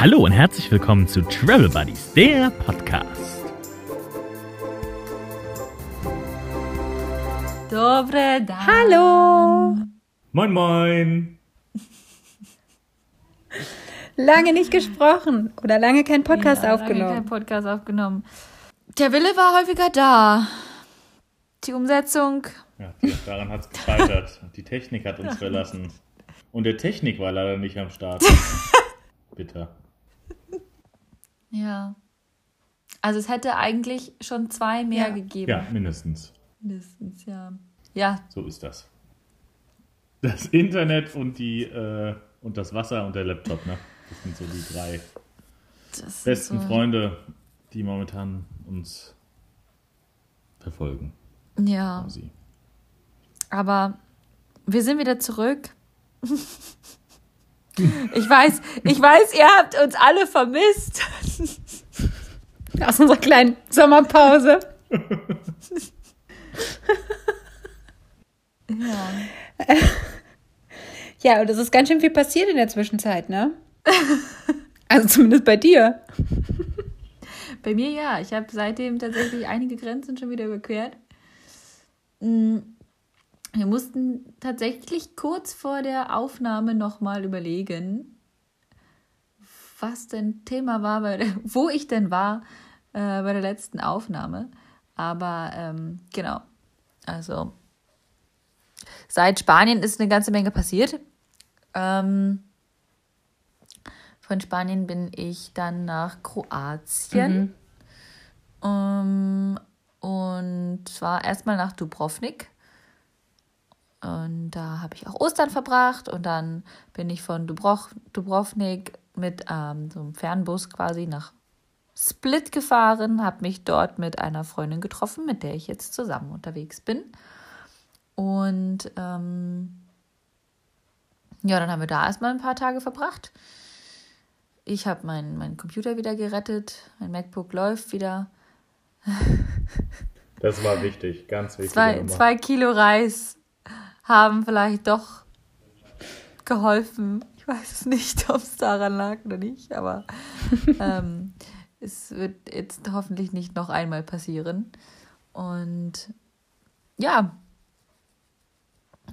Hallo und herzlich willkommen zu Travel Buddies, der Podcast. Dobre dan. Hallo! Moin, moin. Lange nicht gesprochen oder lange keinen Podcast ja, aufgenommen. Lange kein Podcast aufgenommen. Der Wille war häufiger da. Die Umsetzung. Ja, daran hat es gescheitert. Die Technik hat uns verlassen. Und der Technik war leider nicht am Start. Bitter. Ja. Also es hätte eigentlich schon zwei mehr Ja. gegeben. Ja, mindestens. Mindestens, ja. Ja, So ist das. Das Internet und die äh, und das Wasser und der Laptop, ne? Das sind so die drei das besten so. Freunde, die momentan uns verfolgen. Ja, aber wir sind wieder zurück. Ich weiß, ich weiß, ihr habt uns alle vermisst. Aus unserer kleinen Sommerpause. Ja. Ja, und es ist ganz schön viel passiert in der Zwischenzeit, ne? Also zumindest bei dir. Bei mir ja. Ich habe seitdem tatsächlich einige Grenzen schon wieder überquert. Mm, Wir mussten tatsächlich kurz vor der Aufnahme nochmal überlegen, was denn Thema war, bei der, wo ich denn war äh, bei der letzten Aufnahme. Aber ähm, genau, also seit Spanien ist eine ganze Menge passiert. Ähm, von Spanien bin ich dann nach Kroatien. Ähm, und zwar erstmal nach Dubrovnik. Und da habe ich auch Ostern verbracht. Und dann bin ich von Dubroch, Dubrovnik mit ähm, so einem Fernbus quasi nach Split gefahren, habe mich dort mit einer Freundin getroffen, mit der ich jetzt zusammen unterwegs bin. Und ähm, ja, dann haben wir da erstmal ein paar Tage verbracht. Ich habe meinen meinen Computer wieder gerettet, mein MacBook läuft wieder. Das war wichtig, ganz wichtig. Zwei, zwei Kilo Reis haben vielleicht doch geholfen. Ich weiß es nicht, ob es daran lag oder nicht, aber ähm, es wird jetzt hoffentlich nicht noch einmal passieren. Und ja,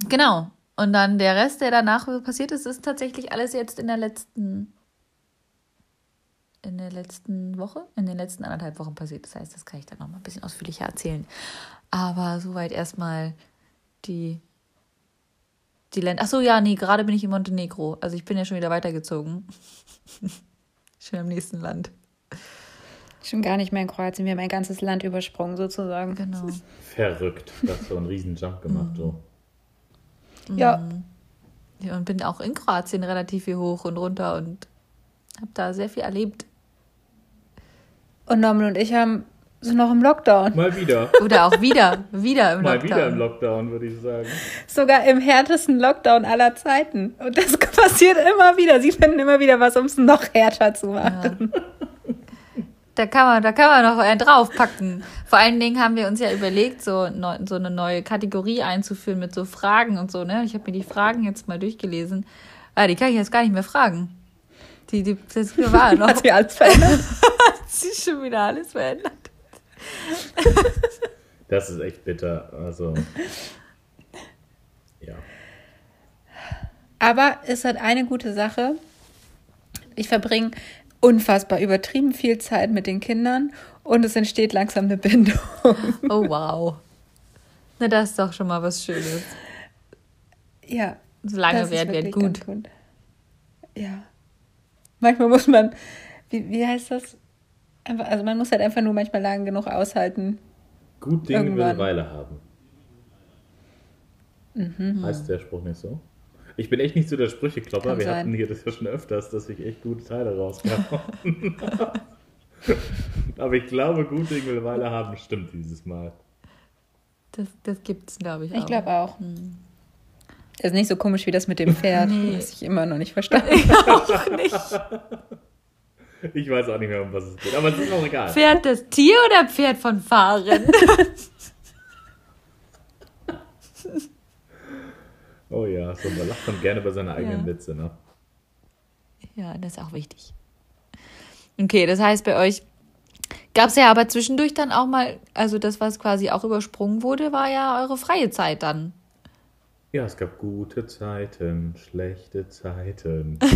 genau. Und dann der Rest, der danach passiert ist, ist tatsächlich alles jetzt in der letzten in der letzten Woche, in den letzten anderthalb Wochen passiert. Das heißt, das kann ich dann noch mal ein bisschen ausführlicher erzählen. Aber soweit erstmal die die Länder. Ach so, ja, nee, gerade bin ich in Montenegro. Also ich bin ja schon wieder weitergezogen. schon im nächsten Land. Schon gar nicht mehr in Kroatien. Wir haben ein ganzes Land übersprungen, sozusagen. Genau. Verrückt. Du hast so einen riesen Jump gemacht, so. Ja. Ja, und bin auch in Kroatien relativ viel hoch und runter und habe da sehr viel erlebt. Und Norman und ich haben sind noch im Lockdown. Mal wieder. Oder auch wieder, wieder im Mal Lockdown. wieder im Lockdown, würde ich sagen. Sogar im härtesten Lockdown aller Zeiten. Und das passiert immer wieder. Sie finden immer wieder was, um es noch härter zu machen. Da kann man, da kann man noch einen draufpacken. Vor allen Dingen haben wir uns ja überlegt, so, neu, so eine neue Kategorie einzuführen mit so Fragen und so, ne? Ich habe mir die Fragen jetzt mal durchgelesen. Ah, die kann ich jetzt gar nicht mehr fragen. Die, die, das war noch. Hat sich alles verändert. Sie ist schon wieder alles verändert. Das ist echt bitter. Also. Ja. Aber es hat eine gute Sache. Ich verbringe unfassbar übertrieben viel Zeit mit den Kindern und es entsteht langsam eine Bindung. Oh, wow. Na, das ist doch schon mal was Schönes. Ja. Solange ist wird, gut. gut. Ja. Manchmal muss man, wie, wie heißt das? Also man muss halt einfach nur manchmal lang genug aushalten. Gut Ding will Irgendwann. Weile haben. Mhm. Heißt der Spruch nicht so? Ich bin echt nicht so der Sprücheklopper. Kann Wir sein. hatten hier das ja schon öfters, dass ich echt gute Teile rauskam. Aber ich glaube, gut Ding will Weile haben stimmt dieses Mal. Das, das gibt's, glaube ich. Ich auch. glaube auch. Das ist nicht so komisch wie das mit dem Pferd, Nee. was ich immer noch nicht verstanden habe. auch nicht. Ich weiß auch nicht mehr, um was es geht. Aber es ist auch egal. Pferd das Tier oder Pferd von Fahren? Oh ja, so man lacht man gerne über seine eigenen Ja. Witze, ne? ja, das ist auch wichtig. Okay, das heißt bei euch gab es ja aber zwischendurch dann auch mal, also das, was quasi auch übersprungen wurde, war ja eure freie Zeit dann. Ja, es gab gute Zeiten, schlechte Zeiten.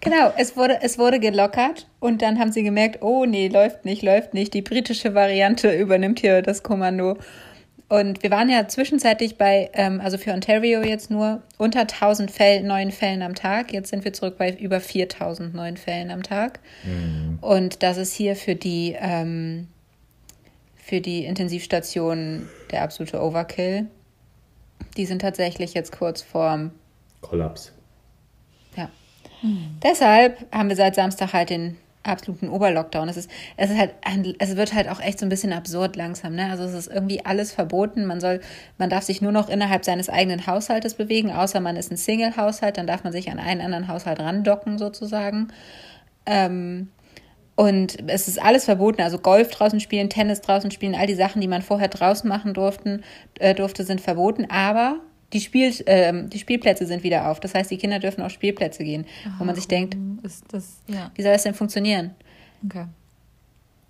Genau, es wurde, es wurde gelockert und dann haben sie gemerkt, oh nee, läuft nicht, läuft nicht. Die britische Variante übernimmt hier das Kommando. Und wir waren ja zwischenzeitlich bei, ähm, also für Ontario jetzt nur unter 1000 Fäll, neuen Fällen am Tag. Jetzt sind wir zurück bei über 4000 neuen Fällen am Tag. Und das ist hier für die, ähm, für die Intensivstationen der absolute Overkill. Die sind tatsächlich jetzt kurz vorm Kollaps. Deshalb haben wir seit Samstag halt den absoluten Oberlockdown. Es ist, es ist halt, es wird halt auch echt so ein bisschen absurd langsam, ne? Also es ist irgendwie alles verboten. Man soll, man darf sich nur noch innerhalb seines eigenen Haushaltes bewegen, außer man ist ein Single-Haushalt, dann darf man sich an einen anderen Haushalt randocken sozusagen. Ähm, und es ist alles verboten, also Golf draußen spielen, Tennis draußen spielen, all die Sachen, die man vorher draußen machen durften, äh, durfte, sind verboten. Aber die, Spiel, ähm, die Spielplätze sind wieder auf. Das heißt, die Kinder dürfen auf Spielplätze gehen, wo man sich denkt, das, ja, wie soll das denn funktionieren? okay.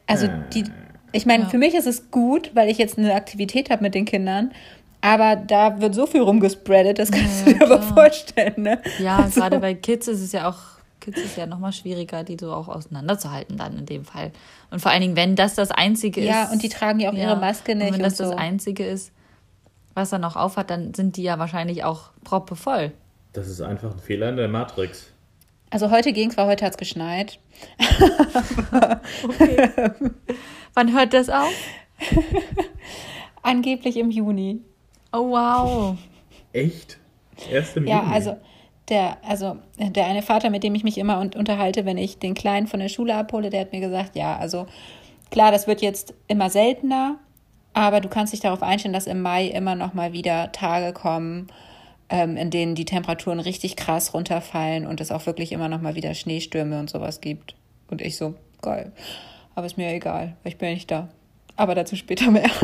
Also die, ich meine, Ja. für mich ist es gut, weil ich jetzt eine Aktivität habe mit den Kindern. Aber da wird so viel rumgespreadet, das kannst Ja, du dir aber vorstellen, ne? Ja, Also- gerade bei Kids ist es ja auch, Kids ist ja nochmal schwieriger, die so auch auseinanderzuhalten dann in dem Fall. Und vor allen Dingen, wenn das das Einzige ist. Ja, und die tragen ja auch ihre Maske nicht Und wenn und das so. das Einzige ist, was er noch aufhat, dann sind die ja wahrscheinlich auch proppevoll. Das ist einfach ein Fehler in der Matrix. Also heute ging es, weil heute hat es geschneit. Wann hört das auf? Angeblich im Juni. Oh, wow. Echt? Erst im Ja, Juni? also der, also der eine Vater, mit dem ich mich immer un unterhalte, wenn ich den Kleinen von der Schule abhole, der hat mir gesagt, ja, also klar, das wird jetzt immer seltener, aber du kannst dich darauf einstellen, dass im Mai immer noch mal wieder Tage kommen, ähm, in denen die Temperaturen richtig krass runterfallen und es auch wirklich immer noch mal wieder Schneestürme und sowas gibt. Und ich so, geil. Aber ist mir egal, weil ich bin ja nicht da. Aber dazu später mehr.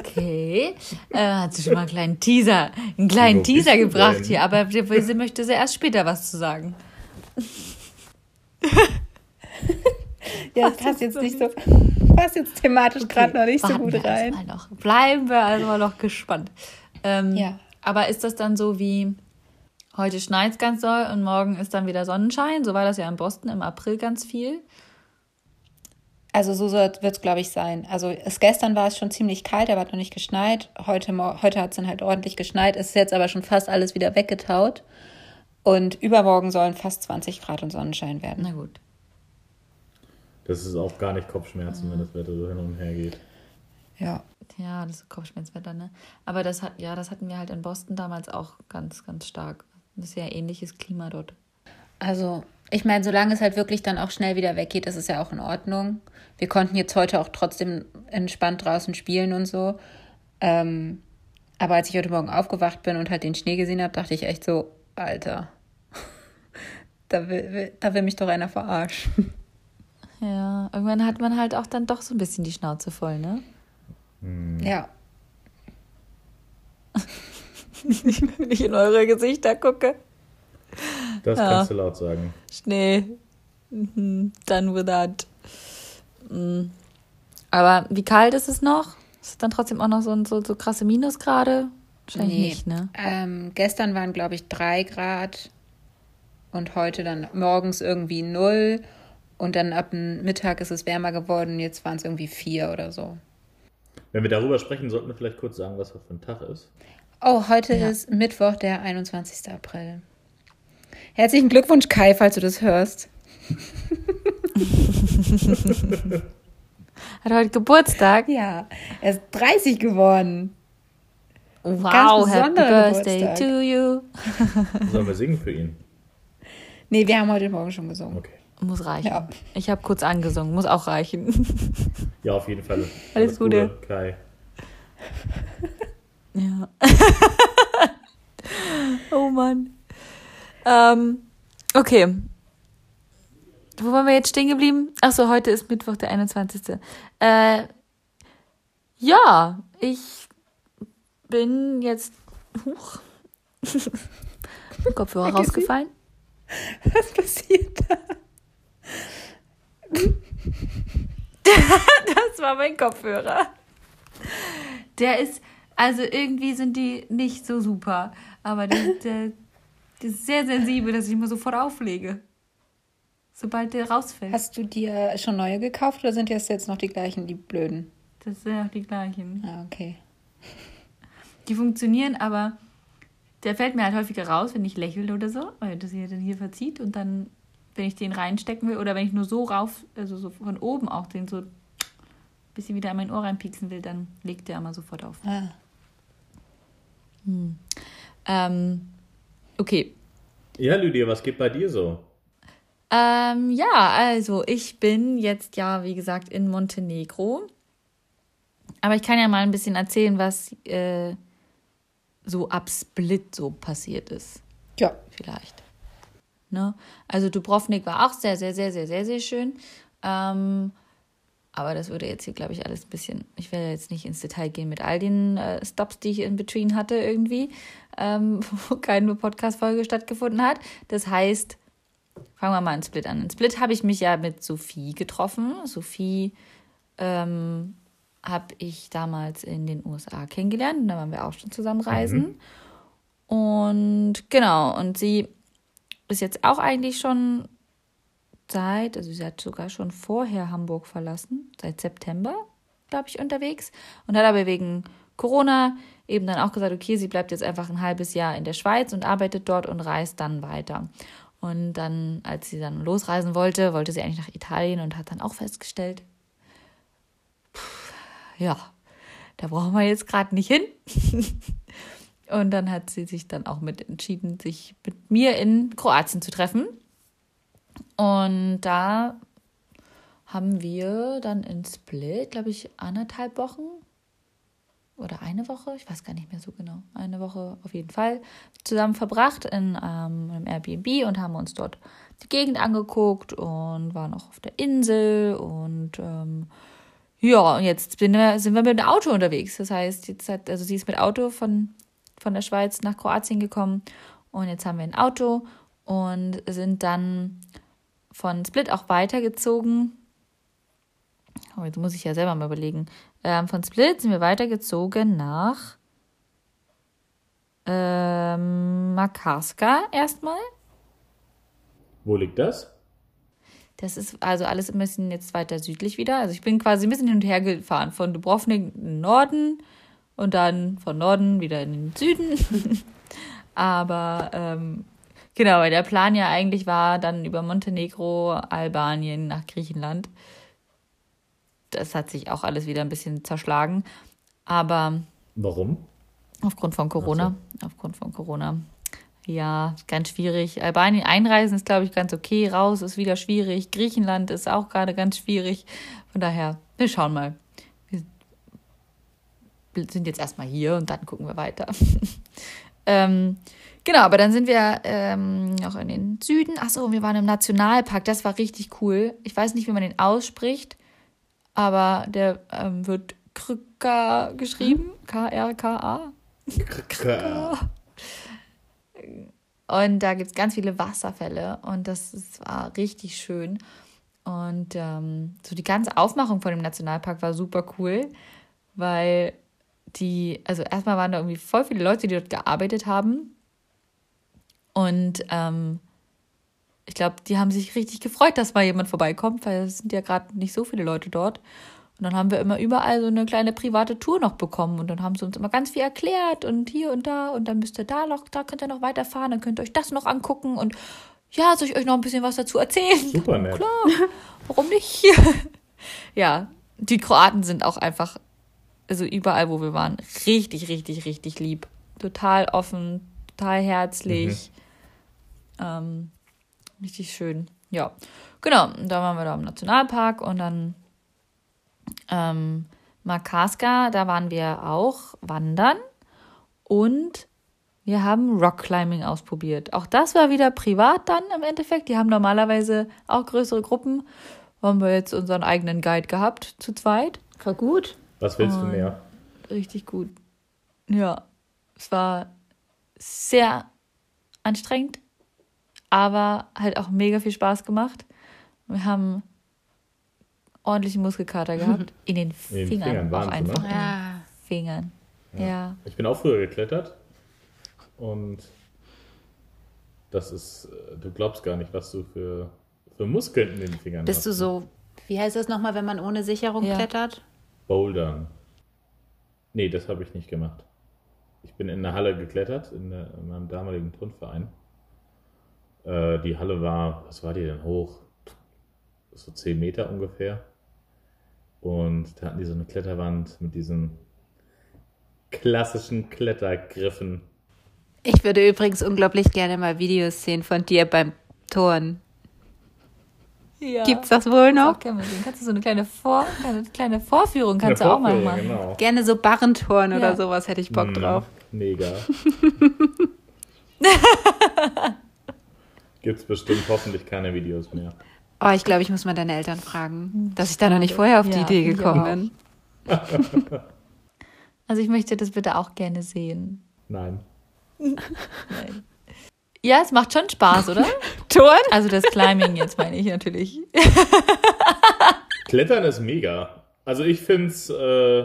Okay. Äh, hat sie schon mal einen kleinen Teaser, einen kleinen Wo Teaser gebracht denn? hier, aber sie sie möchte sie erst später was zu sagen. Ja, das passt jetzt nicht so, passt jetzt thematisch gerade noch nicht so gut rein. noch. Bleiben wir also mal noch gespannt. Ähm, Ja. Aber ist das dann so wie heute schneit es ganz doll und morgen ist dann wieder Sonnenschein? So war das ja in Boston im April ganz viel. Also so wird es, glaube ich, sein. Also es, gestern war es schon ziemlich kalt, aber hat noch nicht geschneit. Heute, heute hat es dann halt ordentlich geschneit. Es ist jetzt aber schon fast alles wieder weggetaut. Und übermorgen sollen fast 20 Grad und Sonnenschein werden. Na gut. Das ist auch gar nicht Kopfschmerzen, wenn das Wetter so hin und her geht. Ja. Ja, das ist Kopfschmerzwetter, ne? Aber das hat, ja, das hatten wir halt in Boston damals auch ganz, ganz stark. Das ist ja ähnliches Klima dort. Also ich meine, solange es halt wirklich dann auch schnell wieder weggeht, ist es ja auch in Ordnung. Wir konnten jetzt heute auch trotzdem entspannt draußen spielen und so. Ähm, aber als ich heute Morgen aufgewacht bin und halt den Schnee gesehen habe, dachte ich echt so, Alter, da will, will, da will mich doch einer verarschen. Ja, irgendwann hat man halt auch dann doch so ein bisschen die Schnauze voll, ne? Ja. Wenn ich in eure Gesichter gucke. Das Ja. kannst du laut sagen. Schnee. Mhm, Done with that. Mm. Aber wie kalt ist es noch? Ist es dann trotzdem auch noch so, so, so krasse Minusgrade? Wahrscheinlich Nee. nicht, ne? Ähm, gestern waren, glaube ich, drei Grad und heute dann morgens irgendwie null. Und dann ab dem Mittag ist es wärmer geworden. Jetzt waren es irgendwie vier oder so. Wenn wir darüber sprechen, sollten wir vielleicht kurz sagen, was das für ein Tag ist. Oh, heute Ja. ist Mittwoch, der 21. April. Herzlichen Glückwunsch, Kai, falls du das hörst. Hat heute Geburtstag. Ja, er ist 30 geworden. Wow, happy besonderer birthday Geburtstag. to you. Sollen wir singen für ihn? Nee, wir haben heute Morgen schon gesungen. Okay. Muss reichen. Ja. Ich habe kurz angesungen, muss auch reichen. Ja, auf jeden Fall. Alles Gute. Kai. Ja. oh Mann. Ähm, okay. Wo waren wir jetzt stehen geblieben? Achso, heute ist Mittwoch, der 21. Äh, ja, ich bin jetzt. Huch. Kopfhörer rausgefallen. Was passiert da? das war mein Kopfhörer. Der ist, also irgendwie sind die nicht so super. Aber der, der, der ist sehr sensibel, dass ich immer sofort auflege. Sobald der rausfällt. Hast du dir schon neue gekauft oder sind das jetzt noch die gleichen, die blöden? Das sind auch die gleichen. Ah, okay. Die funktionieren, aber der fällt mir halt häufiger raus, wenn ich lächle oder so, weil das hier dann hier verzieht und dann, wenn ich den reinstecken will oder wenn ich nur so rauf, also so von oben auch den so ein bisschen wieder in mein Ohr reinpieksen will, dann legt der immer sofort auf. Ah. Ähm, okay. Ja, Lydia, was geht bei dir so? Ähm, ja, also ich bin jetzt ja, wie gesagt, in Montenegro. Aber ich kann ja mal ein bisschen erzählen, was äh, so ab Split so passiert ist. Ja. Vielleicht. Ne? Also Dubrovnik war auch sehr, sehr, sehr, sehr, sehr, sehr schön. Ähm, aber das würde jetzt hier, glaube ich, alles ein bisschen. Ich werde jetzt nicht ins Detail gehen mit all den äh, Stops, die ich in between hatte, irgendwie, ähm, wo keine Podcast-Folge stattgefunden hat. Das heißt, fangen wir mal in Split an. In Split habe ich mich ja mit Sophie getroffen. Sophie ähm, habe ich damals in den USA kennengelernt. Und da waren wir auch schon zusammen reisen. Und genau, und sie ist jetzt auch eigentlich schon seit, also sie hat sogar schon vorher Hamburg verlassen, seit September, glaube ich, unterwegs. Und hat aber wegen Corona eben dann auch gesagt, okay, sie bleibt jetzt einfach ein halbes Jahr in der Schweiz und arbeitet dort und reist dann weiter. Und dann, als sie dann losreisen wollte, wollte sie eigentlich nach Italien und hat dann auch festgestellt, ja, da brauchen wir jetzt gerade nicht hin. und dann hat sie sich dann auch mit entschieden, sich mit mir in Kroatien zu treffen. Und da haben wir dann in Split, glaube ich, anderthalb Wochen oder eine Woche, ich weiß gar nicht mehr so genau, eine Woche auf jeden Fall zusammen verbracht in ähm, einem Airbnb und haben uns dort die Gegend angeguckt und waren auch auf der Insel und ähm, ja, und jetzt sind wir, sind wir mit dem Auto unterwegs. Das heißt, jetzt hat, also sie ist mit Auto von, von der Schweiz nach Kroatien gekommen und jetzt haben wir ein Auto und sind dann von Split auch weitergezogen. Oh, jetzt muss ich ja selber mal überlegen. Ähm, von Split sind wir weitergezogen nach ähm, Makarska erstmal. Wo liegt das? Das ist also alles ein bisschen jetzt weiter südlich wieder. Also ich bin quasi ein bisschen hin und her gefahren. Von Dubrovnik den Norden und dann von Norden wieder in den Süden. Aber ähm, genau, weil der Plan ja eigentlich war, dann über Montenegro, Albanien nach Griechenland. Das hat sich auch alles wieder ein bisschen zerschlagen. Aber Warum? aufgrund von Corona, aufgrund von Corona. Ja, ganz schwierig. Albanien einreisen ist, glaube ich, ganz okay. Raus ist wieder schwierig. Griechenland ist auch gerade ganz schwierig. Von daher, wir schauen mal. Sind jetzt erstmal hier und dann gucken wir weiter. ähm, genau, aber dann sind wir ähm, noch in den Süden. Achso, wir waren im Nationalpark. Das war richtig cool. Ich weiß nicht, wie man den ausspricht, aber der ähm, wird Krka geschrieben. K-R-K-A. K Und da gibt es ganz viele Wasserfälle und das, das war richtig schön. Und ähm, so die ganze Aufmachung von dem Nationalpark war super cool, weil die, also erstmal waren da irgendwie voll viele Leute, die dort gearbeitet haben. Und ähm, ich glaube, die haben sich richtig gefreut, dass mal jemand vorbeikommt, weil es sind ja gerade nicht so viele Leute dort. Und dann haben wir immer überall so eine kleine private Tour noch bekommen und dann haben sie uns immer ganz viel erklärt und hier und da und dann müsst ihr da noch, da könnt ihr noch weiterfahren, dann könnt ihr euch das noch angucken und ja, soll ich euch noch ein bisschen was dazu erzählen? Super nett. Klar, warum nicht? ja, die Kroaten sind auch einfach, also überall, wo wir waren, richtig, richtig, richtig lieb. Total offen, total herzlich. Ähm, richtig schön. Ja, genau. Und Da waren wir da im Nationalpark und dann ähm, Makarska, da waren wir auch wandern und wir haben Rockclimbing ausprobiert. Auch das war wieder privat dann im Endeffekt. Die haben normalerweise auch größere Gruppen. Haben wir jetzt unseren eigenen Guide gehabt, zu zweit. War gut. Was willst du mehr? Richtig gut. Ja, es war sehr anstrengend, aber halt auch mega viel Spaß gemacht. Wir haben ordentlichen Muskelkater gehabt. In den In den Fingern, Fingern, auch einfach. ne? In den Ja. Fingern. Ja. Ich bin auch früher geklettert und das ist, äh, du glaubst gar nicht, was du für, für Muskeln in den Fingern Bist hast. du so, wie heißt das nochmal, wenn man ohne Sicherung Ja. klettert? Bouldern. Nee, das habe ich nicht gemacht. Ich bin in der Halle geklettert, in, der, in meinem damaligen Turnverein. Äh, die Halle war, was war die denn hoch? So 10 Meter ungefähr. Und da hatten die so eine Kletterwand mit diesen klassischen Klettergriffen. Ich würde übrigens unglaublich gerne mal Videos sehen von dir beim Turnen. Ja. Gibt's das wohl noch? mal sehen. Kannst du so eine kleine, Vor eine kleine Vorführung kannst Eine du auch mal machen. Genau. Gerne so Barrenturnen Ja. oder sowas hätte ich Bock Mhm, drauf. Mega. Gibt's bestimmt hoffentlich keine Videos mehr. Oh, ich glaube, ich muss mal deine Eltern fragen, dass ich da noch nicht vorher auf die Ja, Idee gekommen bin. Also ich möchte das bitte auch gerne sehen. Nein. Nein. Ja, es macht schon Spaß, oder? Turnen? Also das Climbing jetzt meine ich natürlich. Klettern ist mega. Also ich find's, äh,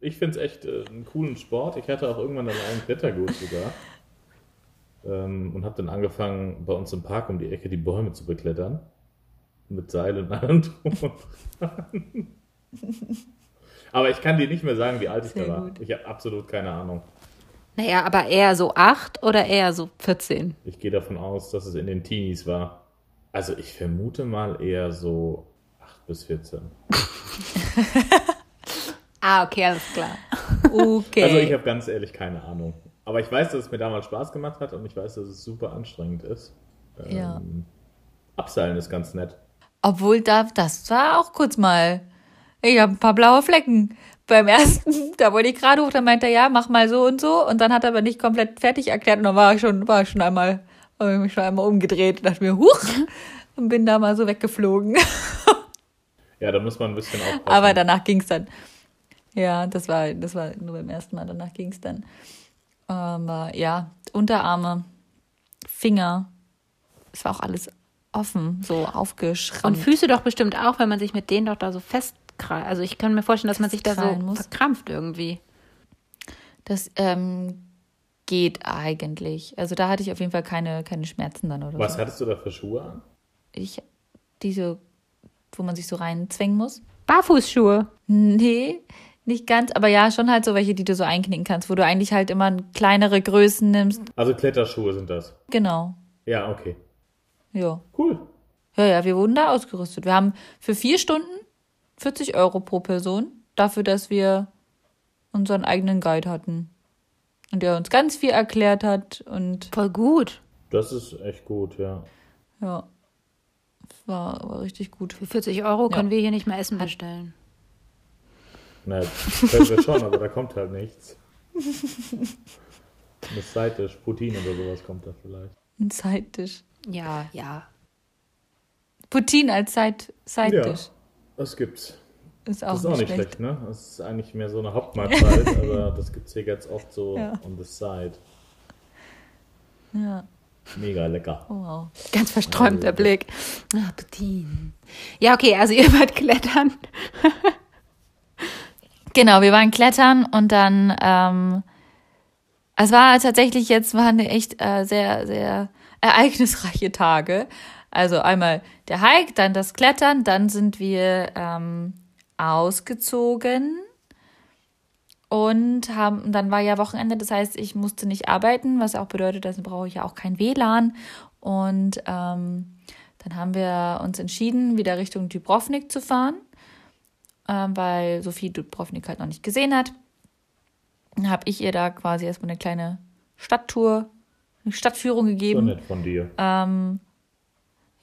ich find's echt äh, einen coolen Sport. Ich hatte auch irgendwann einen eigenen Klettergurt sogar. Ähm, und habe dann angefangen, bei uns im Park um die Ecke die Bäume zu beklettern. Mit Seil und allem drum und dran. Aber ich kann dir nicht mehr sagen, wie alt ich Sehr da war. gut. Ich habe absolut keine Ahnung. Naja, aber eher so acht oder eher so 14? Ich gehe davon aus, dass es in den Teenies war. Also ich vermute mal eher so 8 bis 14. Ah, okay, alles klar. Okay. Also ich habe ganz ehrlich keine Ahnung. Aber ich weiß, dass es mir damals Spaß gemacht hat und ich weiß, dass es super anstrengend ist. Ähm, Ja. Abseilen ist ganz nett. Obwohl da, das war auch kurz mal. Ich habe ein paar blaue Flecken. Beim ersten, da wollte ich gerade hoch, da meinte er, ja, mach mal so und so. Und dann hat er aber nicht komplett fertig erklärt. Und dann war ich schon, war ich schon einmal, habe ich mich schon einmal umgedreht und dachte mir, huch, und bin da mal so weggeflogen. Ja, da muss man ein bisschen aufpassen. Aber danach ging's dann. Ja, das war, das war nur beim ersten Mal, danach ging's dann. Aber ja, Unterarme, Finger, es war auch alles offen, so Und aufgeschrammt. Füße doch bestimmt auch, wenn man sich mit denen doch da so festkreilt. Also ich kann mir vorstellen, dass man sich da so muss. verkrampft irgendwie. Das ähm, geht eigentlich. Also da hatte ich auf jeden Fall keine, keine Schmerzen dann oder Was so. hattest du da für Schuhe an? Ich, diese, wo man sich so reinzwängen muss. Barfußschuhe. Nee, nicht ganz, aber ja, schon halt so welche, die du so einknicken kannst, wo du eigentlich halt immer kleinere Größen nimmst. Also Kletterschuhe sind das. Genau. Ja, okay. Ja. Cool. Ja, ja, wir wurden da ausgerüstet. Wir haben für vier Stunden 40 Euro pro Person dafür, dass wir unseren eigenen Guide hatten. Und der uns ganz viel erklärt hat und Voll gut. Das ist echt gut, ja. ja, war, war richtig gut. Für 40 Euro können wir hier nicht mehr Essen bestellen. Na, können wir schon, aber da kommt halt nichts. Eine Seite, Poutine oder sowas kommt da vielleicht. Ein Side-Dish. Ja, ja. Poutine als Side- Side-Dish Das gibt's. ist auch, Das ist auch nicht schlecht. schlecht, ne? Das ist eigentlich mehr so eine Hauptmahlzeit, aber das gibt's hier ganz oft so Ja. on the side. Ja, Mega lecker. oh, wow. Ganz versträumter Blick. Ah, Poutine. Ja, okay, also ihr wart klettern. Genau, wir waren klettern und dann, ähm, es war tatsächlich jetzt, waren echt äh, sehr, sehr ereignisreiche Tage. Also einmal der Hike, dann das Klettern, dann sind wir ähm, ausgezogen und haben, dann war ja Wochenende, das heißt, ich musste nicht arbeiten, was auch bedeutet, dass brauche ich ja auch kein WLAN. Und ähm, dann haben wir uns entschieden, wieder Richtung Dubrovnik zu fahren ähm, weil Sophie Dubrovnik halt noch nicht gesehen hat. Dann habe ich ihr da quasi erstmal eine kleine Stadttour, eine Stadtführung So gegeben. nett von dir. Ähm,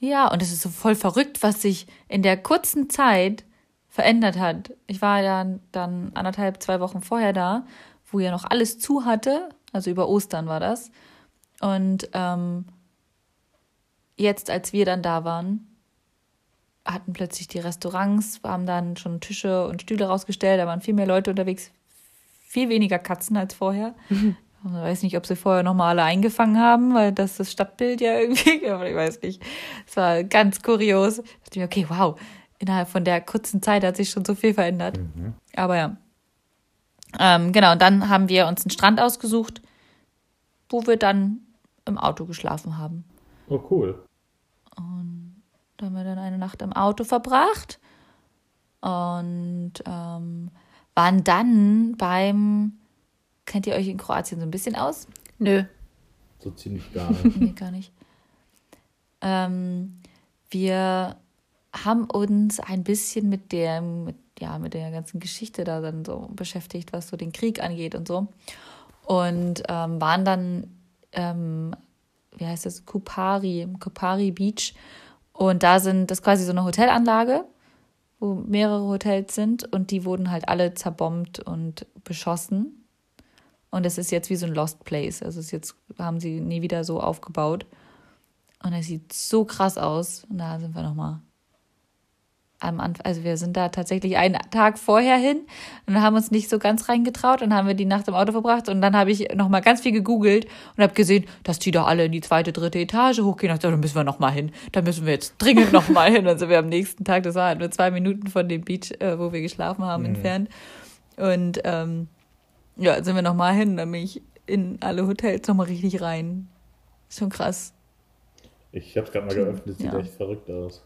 ja, und es ist so voll verrückt, was sich in der kurzen Zeit verändert hat. Ich war ja dann anderthalb, zwei Wochen vorher da, wo ja noch alles zu hatte. Also über Ostern war das. Und ähm, jetzt, als wir dann da waren, hatten plötzlich die Restaurants, haben dann schon Tische und Stühle rausgestellt, da waren viel mehr Leute unterwegs, viel weniger Katzen als vorher. Ich weiß nicht, ob sie vorher nochmal alle eingefangen haben, weil das das Stadtbild ja irgendwie, aber ich weiß nicht. Es war ganz kurios. Ich dachte mir, okay, wow, innerhalb von der kurzen Zeit hat sich schon so viel verändert. Mhm. Aber ja. Ähm, genau, und dann haben wir uns einen Strand ausgesucht, wo wir dann im Auto geschlafen haben. Oh, cool. Da haben wir dann eine Nacht im Auto verbracht und ähm, waren dann beim, kennt ihr euch in Kroatien so ein bisschen aus? Nö. So ziemlich gar nicht. Nee, gar nicht. Ähm, wir haben uns ein bisschen mit der, mit, ja, mit der ganzen Geschichte da dann so beschäftigt, was so den Krieg angeht und so. Und ähm, waren dann, ähm, wie heißt das, Kupari, Kupari Beach. Und da sind, das ist quasi so eine Hotelanlage, wo mehrere Hotels sind und die wurden halt alle zerbombt und beschossen. Und es ist jetzt wie so ein Lost Place. Also es ist jetzt haben sie nie wieder so aufgebaut. Und es sieht so krass aus. Und da sind wir nochmal am Anfang, also wir sind da tatsächlich einen Tag vorher hin und haben uns nicht so ganz reingetraut und haben wir die Nacht im Auto verbracht und dann habe ich nochmal ganz viel gegoogelt und habe gesehen, dass die da alle in die zweite, dritte Etage hochgehen. Und da müssen wir nochmal hin. Da müssen wir jetzt dringend nochmal hin. Also wir am nächsten Tag, das war halt nur zwei Minuten von dem Beach, äh, wo wir geschlafen haben, entfernt. Und ähm, ja, sind wir nochmal hin, dann bin ich in alle Hotels nochmal richtig rein. Ist schon krass. Ich habe es gerade mal geöffnet, sieht Ja. echt verrückt aus.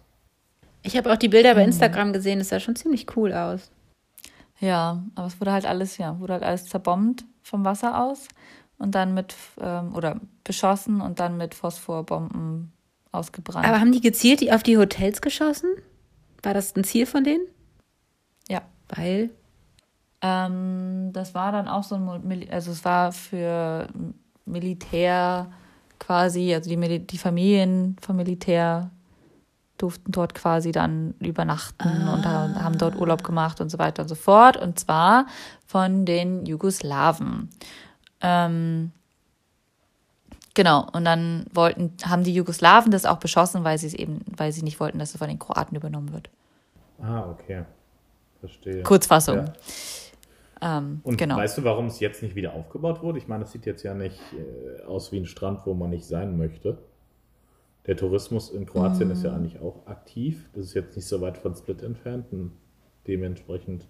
Ich habe auch die Bilder bei Instagram gesehen, das sah schon ziemlich cool aus. Ja, aber es wurde halt alles, ja, wurde halt alles zerbombt vom Wasser aus und dann mit, ähm, oder beschossen und dann mit Phosphorbomben ausgebrannt. Aber haben die gezielt die auf die Hotels geschossen? War das ein Ziel von denen? ja. Weil. Ähm, das war dann auch so ein, also es war für Militär quasi, also die, die Familien vom Militär durften dort quasi dann übernachten und ha- haben dort Urlaub gemacht und so weiter und so fort. Und zwar von den Jugoslawen. Ähm, genau, und dann wollten, haben die Jugoslawen das auch beschossen, weil sie es eben, weil sie nicht wollten, dass es von den Kroaten übernommen wird. Ah, okay. Verstehe. Kurzfassung. Ja. Ähm, Und genau. weißt du, warum es jetzt nicht wieder aufgebaut wurde? Ich meine, es sieht jetzt ja nicht äh, aus wie ein Strand, wo man nicht sein möchte. Der Tourismus in Kroatien ist ja Mm. eigentlich auch aktiv. Das ist jetzt nicht so weit von Split entfernt und dementsprechend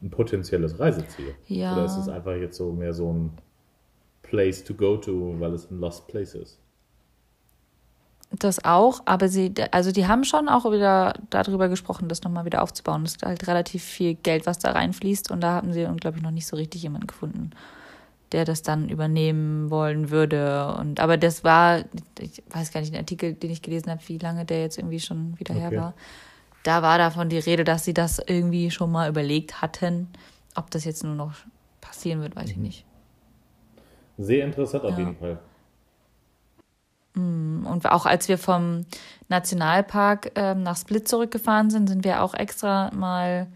ein potenzielles Reiseziel. Ja. Oder ist es einfach jetzt so mehr so ein Place to go to, weil es ein Lost Place ist? Das auch, aber sie, also die haben schon auch wieder darüber gesprochen, das nochmal wieder aufzubauen. Es ist halt relativ viel Geld, was da reinfließt und da haben sie, glaube ich, noch nicht so richtig jemanden gefunden, der das dann übernehmen wollen würde. Und aber das war, ich weiß gar nicht, ein Artikel, den ich gelesen habe, wie lange der jetzt irgendwie schon wieder her Okay. war. Da war davon die Rede, dass sie das irgendwie schon mal überlegt hatten. Ob das jetzt nur noch passieren wird, weiß ich nicht. Sehr interessant auf Ja. jeden Fall. Und auch als wir vom Nationalpark ähm, nach Split zurückgefahren sind, sind wir auch extra mal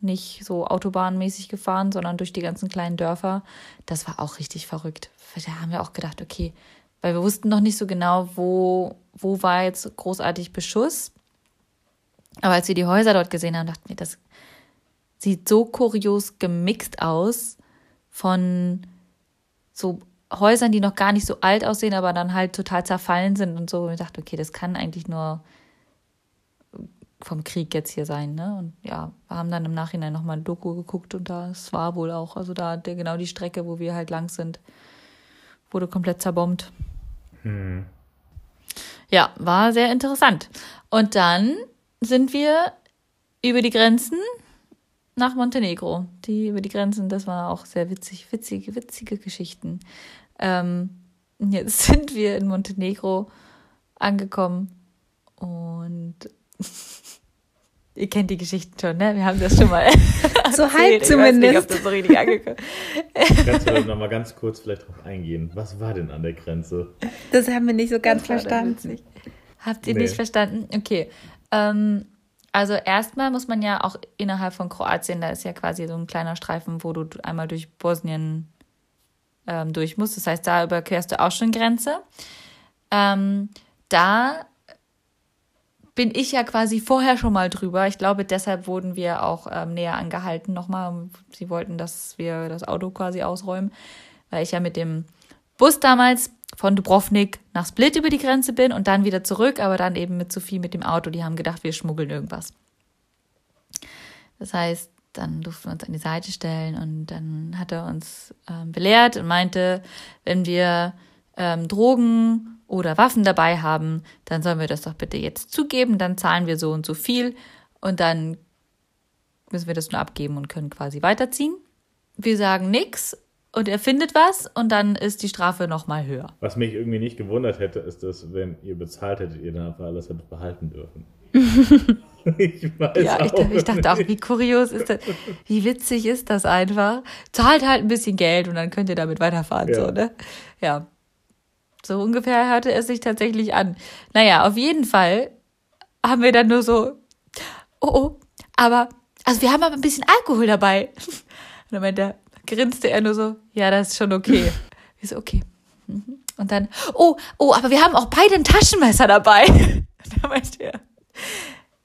nicht so autobahnmäßig gefahren, sondern durch die ganzen kleinen Dörfer. Das war auch richtig verrückt. Da haben wir auch gedacht, okay, weil wir wussten noch nicht so genau, wo, wo war jetzt großartig Beschuss. Aber als wir die Häuser dort gesehen haben, dachten wir, das sieht so kurios gemixt aus von so Häusern, die noch gar nicht so alt aussehen, aber dann halt total zerfallen sind und so. Und ich dachte, okay, das kann eigentlich nur vom Krieg jetzt hier sein, ne? Und ja, wir haben dann im Nachhinein nochmal ein Doku geguckt und das war wohl auch, also da der, genau die Strecke, wo wir halt lang sind, wurde komplett zerbombt. Ja, war sehr interessant. Und dann sind wir über die Grenzen nach Montenegro. Die über die Grenzen, das war auch sehr witzig, witzige, witzige Geschichten. Ähm, jetzt sind wir in Montenegro angekommen und ihr kennt die Geschichten schon, ne? Wir haben das schon mal So halb Ich weiß nicht, ob zumindest. das so richtig angekommen Kannst du noch mal ganz kurz vielleicht drauf eingehen? Was war denn an der Grenze? Das haben wir nicht so ganz verstanden. Habt ihr Nee. nicht verstanden? Okay. Ähm, also erstmal muss man ja auch innerhalb von Kroatien, da ist ja quasi so ein kleiner Streifen, wo du einmal durch Bosnien ähm, durch musst. Das heißt, da überquerst du auch schon Grenze. Ähm, da bin ich ja quasi vorher schon mal drüber. Ich glaube, deshalb wurden wir auch ähm, näher angehalten nochmal. Sie wollten, dass wir das Auto quasi ausräumen. weil ich ja mit dem Bus damals von Dubrovnik nach Split über die Grenze bin und dann wieder zurück, aber dann eben mit Sophie mit dem Auto. Die haben gedacht, wir schmuggeln irgendwas. Das heißt, dann durften wir uns an die Seite stellen und dann hat er uns ähm, belehrt und meinte, wenn wir ähm, Drogen oder Waffen dabei haben, dann sollen wir das doch bitte jetzt zugeben, dann zahlen wir so und so viel und dann müssen wir das nur abgeben und können quasi weiterziehen. Wir sagen nix und er findet was und dann ist die Strafe nochmal höher. Was mich irgendwie nicht gewundert hätte, ist, dass wenn ihr bezahlt hättet, ihr dann einfach alles hättet behalten dürfen. ich weiß ja, ich, ich, dachte auch, wie kurios ist das, wie witzig ist das einfach. Zahlt halt ein bisschen Geld und dann könnt ihr damit weiterfahren, ja. so, ne? Ja. So ungefähr hörte es sich tatsächlich an. Naja, auf jeden Fall haben wir dann nur so, oh, oh, aber, also wir haben aber ein bisschen Alkohol dabei. Und dann meinte er, grinste er nur so, ja, das ist schon okay. Ich so, okay. Und dann, oh, oh, aber wir haben auch beide ein Taschenmesser dabei. Dann meinte er,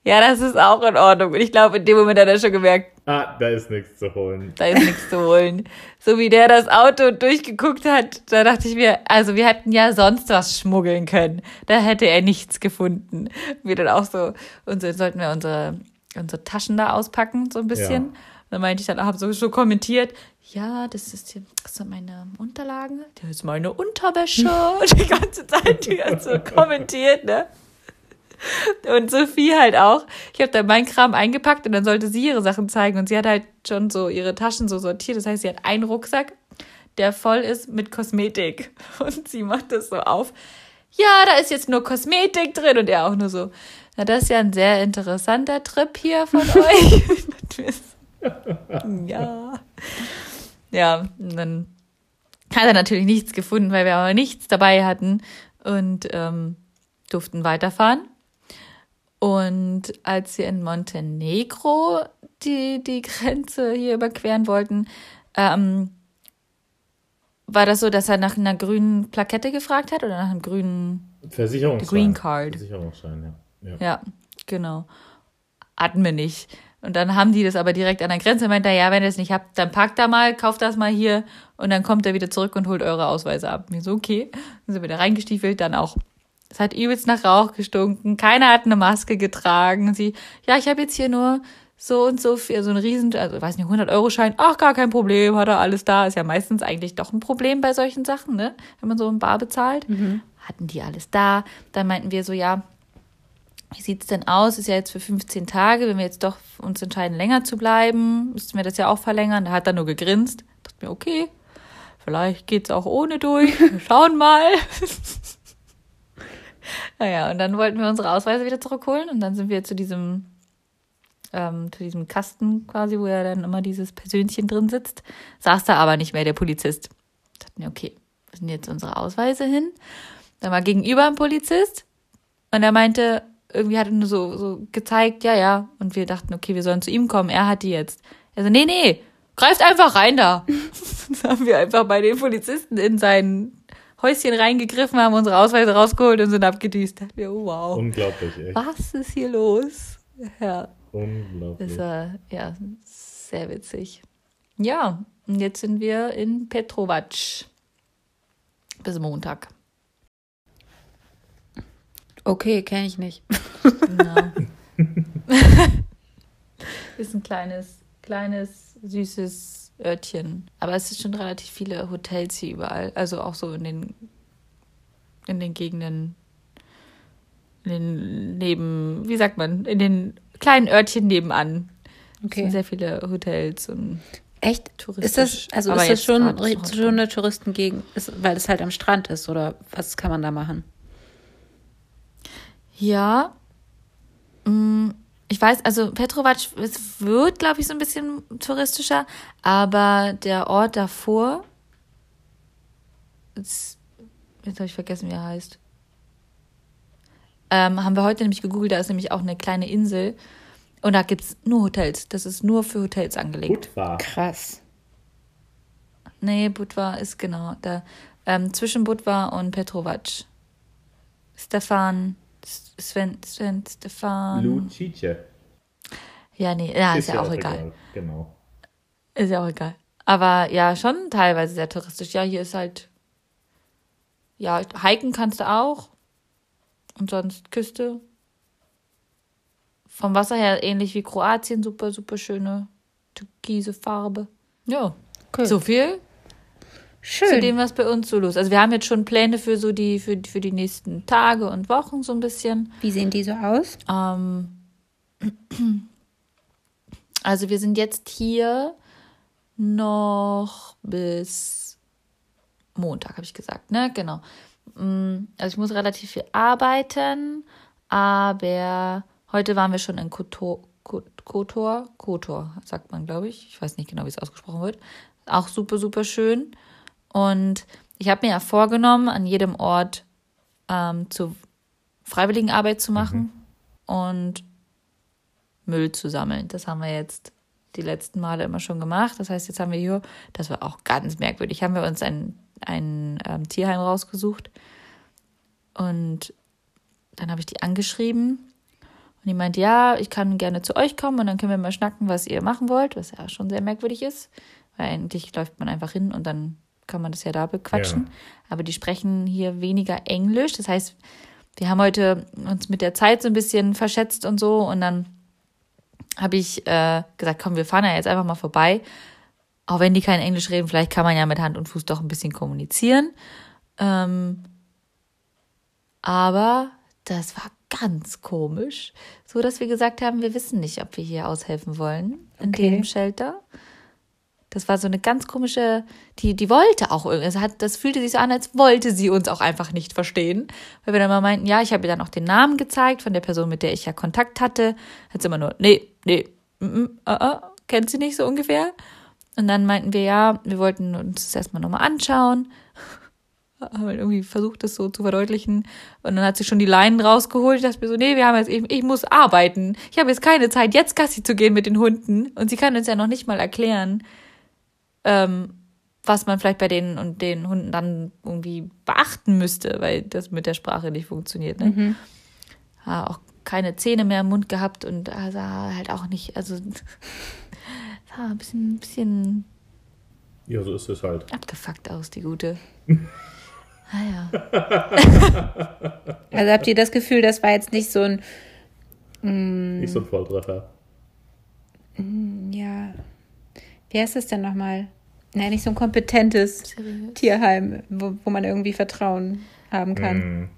ja, das ist auch in Ordnung. Und ich glaube, in dem Moment hat er schon gemerkt, ah, da ist nichts zu holen. Da ist nichts zu holen. So wie der das Auto durchgeguckt hat, da dachte ich mir, also wir hätten ja sonst was schmuggeln können. Da hätte er nichts gefunden. Wir dann auch so, und so sollten wir unsere, unsere Taschen da auspacken, so ein bisschen. Ja. Dann meinte ich dann, habe so, so kommentiert, ja, das ist hier, das sind meine Unterlagen, das ist meine Unterwäsche. Die ganze Zeit die hat so kommentiert, ne? Und Sophie halt auch. Ich habe da meinen Kram eingepackt und dann sollte sie ihre Sachen zeigen. Und sie hat halt schon so ihre Taschen so sortiert. Das heißt, sie hat einen Rucksack, der voll ist mit Kosmetik. Und sie macht das so auf. Ja, da ist jetzt nur Kosmetik drin. Und er auch nur so. Na, das ist ja ein sehr interessanter Trip hier von euch. ja. Ja, und dann hat er natürlich nichts gefunden, weil wir aber nichts dabei hatten und ähm, durften weiterfahren. Und als wir in Montenegro die, die Grenze hier überqueren wollten, ähm, war das so, dass er nach einer grünen Plakette gefragt hat oder nach einem grünen Versicherungsschein? Green Card. Versicherungsschein, ja. ja. Ja, genau. Hatten wir nicht. Und dann haben die das aber direkt an der Grenze. Meint er, ja, wenn ihr es nicht habt, dann packt da mal, kauft das mal hier und dann kommt er wieder zurück und holt eure Ausweise ab. Mir so, okay. Dann sind wir da reingestiefelt, dann auch es hat übelst nach Rauch gestunken. Keiner hat eine Maske getragen. Sie, ja, ich habe jetzt hier nur so und so viel, so ein riesen, also weiß nicht, 100 Euro Schein. Ach, gar kein Problem, hat er alles da. Ist ja meistens eigentlich doch ein Problem bei solchen Sachen, ne? Wenn man so ein Bar bezahlt. Mhm. Hatten die alles da. Dann meinten wir so, ja, wie sieht's denn aus? Ist ja jetzt für 15 Tage. Wenn wir jetzt doch uns entscheiden, länger zu bleiben, müssten wir das ja auch verlängern. Da hat er nur gegrinst. dachte mir, okay, vielleicht geht's auch ohne durch. Wir schauen mal. Naja, und dann wollten wir unsere Ausweise wieder zurückholen und dann sind wir zu diesem, ähm, zu diesem Kasten quasi, wo ja dann immer dieses Persönchen drin sitzt. Saß da aber nicht mehr der Polizist. Dachten wir, okay, wo sind jetzt unsere Ausweise hin? Dann war gegenüber ein Polizist und er meinte, irgendwie hat er nur so, so gezeigt, ja, ja. Und wir dachten, okay, wir sollen zu ihm kommen, er hat die jetzt. Er so, nee, nee, greift einfach rein da. das haben wir einfach bei den Polizisten in seinen Häuschen reingegriffen, haben unsere Ausweise rausgeholt und sind abgedüst. Ja, oh, wow. Unglaublich, echt. Was ist hier los? Ja. Unglaublich. Das war, ja, sehr witzig. Ja, und jetzt sind wir in Petrovac. Bis Montag. Okay, kenne ich nicht. Ja. ist ein kleines, kleines, süßes Örtchen. Aber es sind schon relativ viele Hotels hier überall. Also auch so in den, in den Gegenden, in den Neben, wie sagt man, in den kleinen Örtchen nebenan. Okay. Es sind sehr viele Hotels und Echt? Touristisch. Ist das, also ist das schon, schon eine Touristengegend, ist, weil es halt am Strand ist oder was kann man da machen? Ja. Mh, mm, ich weiß, also Petrovac, es wird, glaube ich, so ein bisschen touristischer, aber der Ort davor, jetzt, jetzt habe ich vergessen, wie er heißt. Ähm, haben wir heute nämlich gegoogelt, da ist nämlich auch eine kleine Insel und da gibt es nur Hotels. Das ist nur für Hotels angelegt. Budva. Krass. Nee, Budva ist genau da. Ähm, zwischen Budva und Petrovac. Stefan. Sven, Sven, Stefan. Lucice. Ja, nee, ja, ist, ist ja, auch egal. egal. Genau. Ist ja auch egal. Aber ja, schon teilweise sehr touristisch. Ja, hier ist halt. Ja, hiken kannst du auch. Und sonst Küste. Vom Wasser her ähnlich wie Kroatien. Super, super schöne türkise Farbe. Ja. Cool. So viel Schön. zu dem, was bei uns so los ist. Also wir haben jetzt schon Pläne für so die, für, für die nächsten Tage und Wochen so ein bisschen. Wie sehen die so aus? Ähm, also wir sind jetzt hier noch bis Montag, habe ich gesagt, ne? Genau. Mm, Also ich muss relativ viel arbeiten, aber heute waren wir schon in Kotor, Kot- Kotor, Kotor, sagt man, glaube ich. Ich weiß nicht genau, wie es ausgesprochen wird. Auch super, super schön. Und ich habe mir ja vorgenommen, an jedem Ort ähm, zu Freiwilligenarbeit zu machen und Müll zu sammeln. Das haben wir jetzt die letzten Male immer schon gemacht. Das heißt, jetzt haben wir hier, das war auch ganz merkwürdig, haben wir uns ein, ein ähm, Tierheim rausgesucht und dann habe ich die angeschrieben und die meinte, ja, ich kann gerne zu euch kommen und dann können wir mal schnacken, was ihr machen wollt, was ja schon sehr merkwürdig ist, weil eigentlich läuft man einfach hin und dann kann man das ja da bequatschen. Ja. Aber die sprechen hier weniger Englisch. Das heißt, wir haben heute uns mit der Zeit so ein bisschen verschätzt und so und dann habe ich äh, gesagt, komm, wir fahren ja jetzt einfach mal vorbei. Auch wenn die kein Englisch reden, vielleicht kann man ja mit Hand und Fuß doch ein bisschen kommunizieren. Ähm, aber das war ganz komisch, so dass wir gesagt haben, wir wissen nicht, ob wir hier aushelfen wollen in Okay. dem Shelter. Das war so eine ganz komische, die, die wollte auch irgendwie, es hat, das fühlte sich so an, als wollte sie uns auch einfach nicht verstehen. Weil wir dann mal meinten, ja, ich habe ihr dann auch den Namen gezeigt von der Person, mit der ich ja Kontakt hatte. Hat sie immer nur, nee, nee, mm, mm, uh, uh, kennt sie nicht so ungefähr. Und dann meinten wir, ja, wir wollten uns das erstmal nochmal anschauen. Haben wir irgendwie versucht, das so zu verdeutlichen. Und dann hat sie schon die Leinen rausgeholt. Ich dachte mir so, nee, wir haben jetzt, ich, ich muss arbeiten. Ich habe jetzt keine Zeit, jetzt Gassi zu gehen mit den Hunden. Und sie kann uns ja noch nicht mal erklären, ähm, was man vielleicht bei denen und den Hunden dann irgendwie beachten müsste, weil das mit der Sprache nicht funktioniert. Ne? Ja, auch keine Zähne mehr im Mund gehabt und sah halt auch nicht, also sah ein bisschen, bisschen Ja, so ist es halt. abgefuckt aus, die gute. Ah ja. Also habt ihr das Gefühl, das war jetzt nicht so ein, Nicht so ein Volltreffer. ja, wie heißt das denn nochmal? Nein, nicht so ein kompetentes Seriös? Tierheim, wo, wo man irgendwie Vertrauen haben kann. Mhm.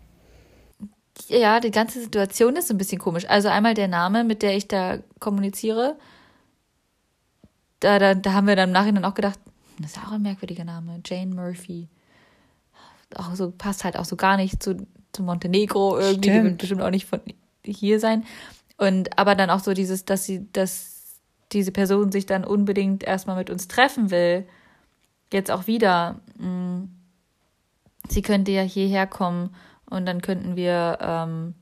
Ja, die ganze Situation ist ein bisschen komisch. Also einmal der Name, mit der ich da kommuniziere. Da, da, da haben wir dann im Nachhinein auch gedacht, das ist ja auch ein merkwürdiger Name. Jane Murphy. Auch so, passt halt auch so gar nicht zu, zu Montenegro irgendwie. Die wird Stimmt. bestimmt auch nicht von hier sein. Und aber dann auch so dieses, dass sie, dass diese Person sich dann unbedingt erstmal mit uns treffen will. Jetzt auch wieder. mm, Sie könnte ja hierher kommen und dann könnten wir, ähm,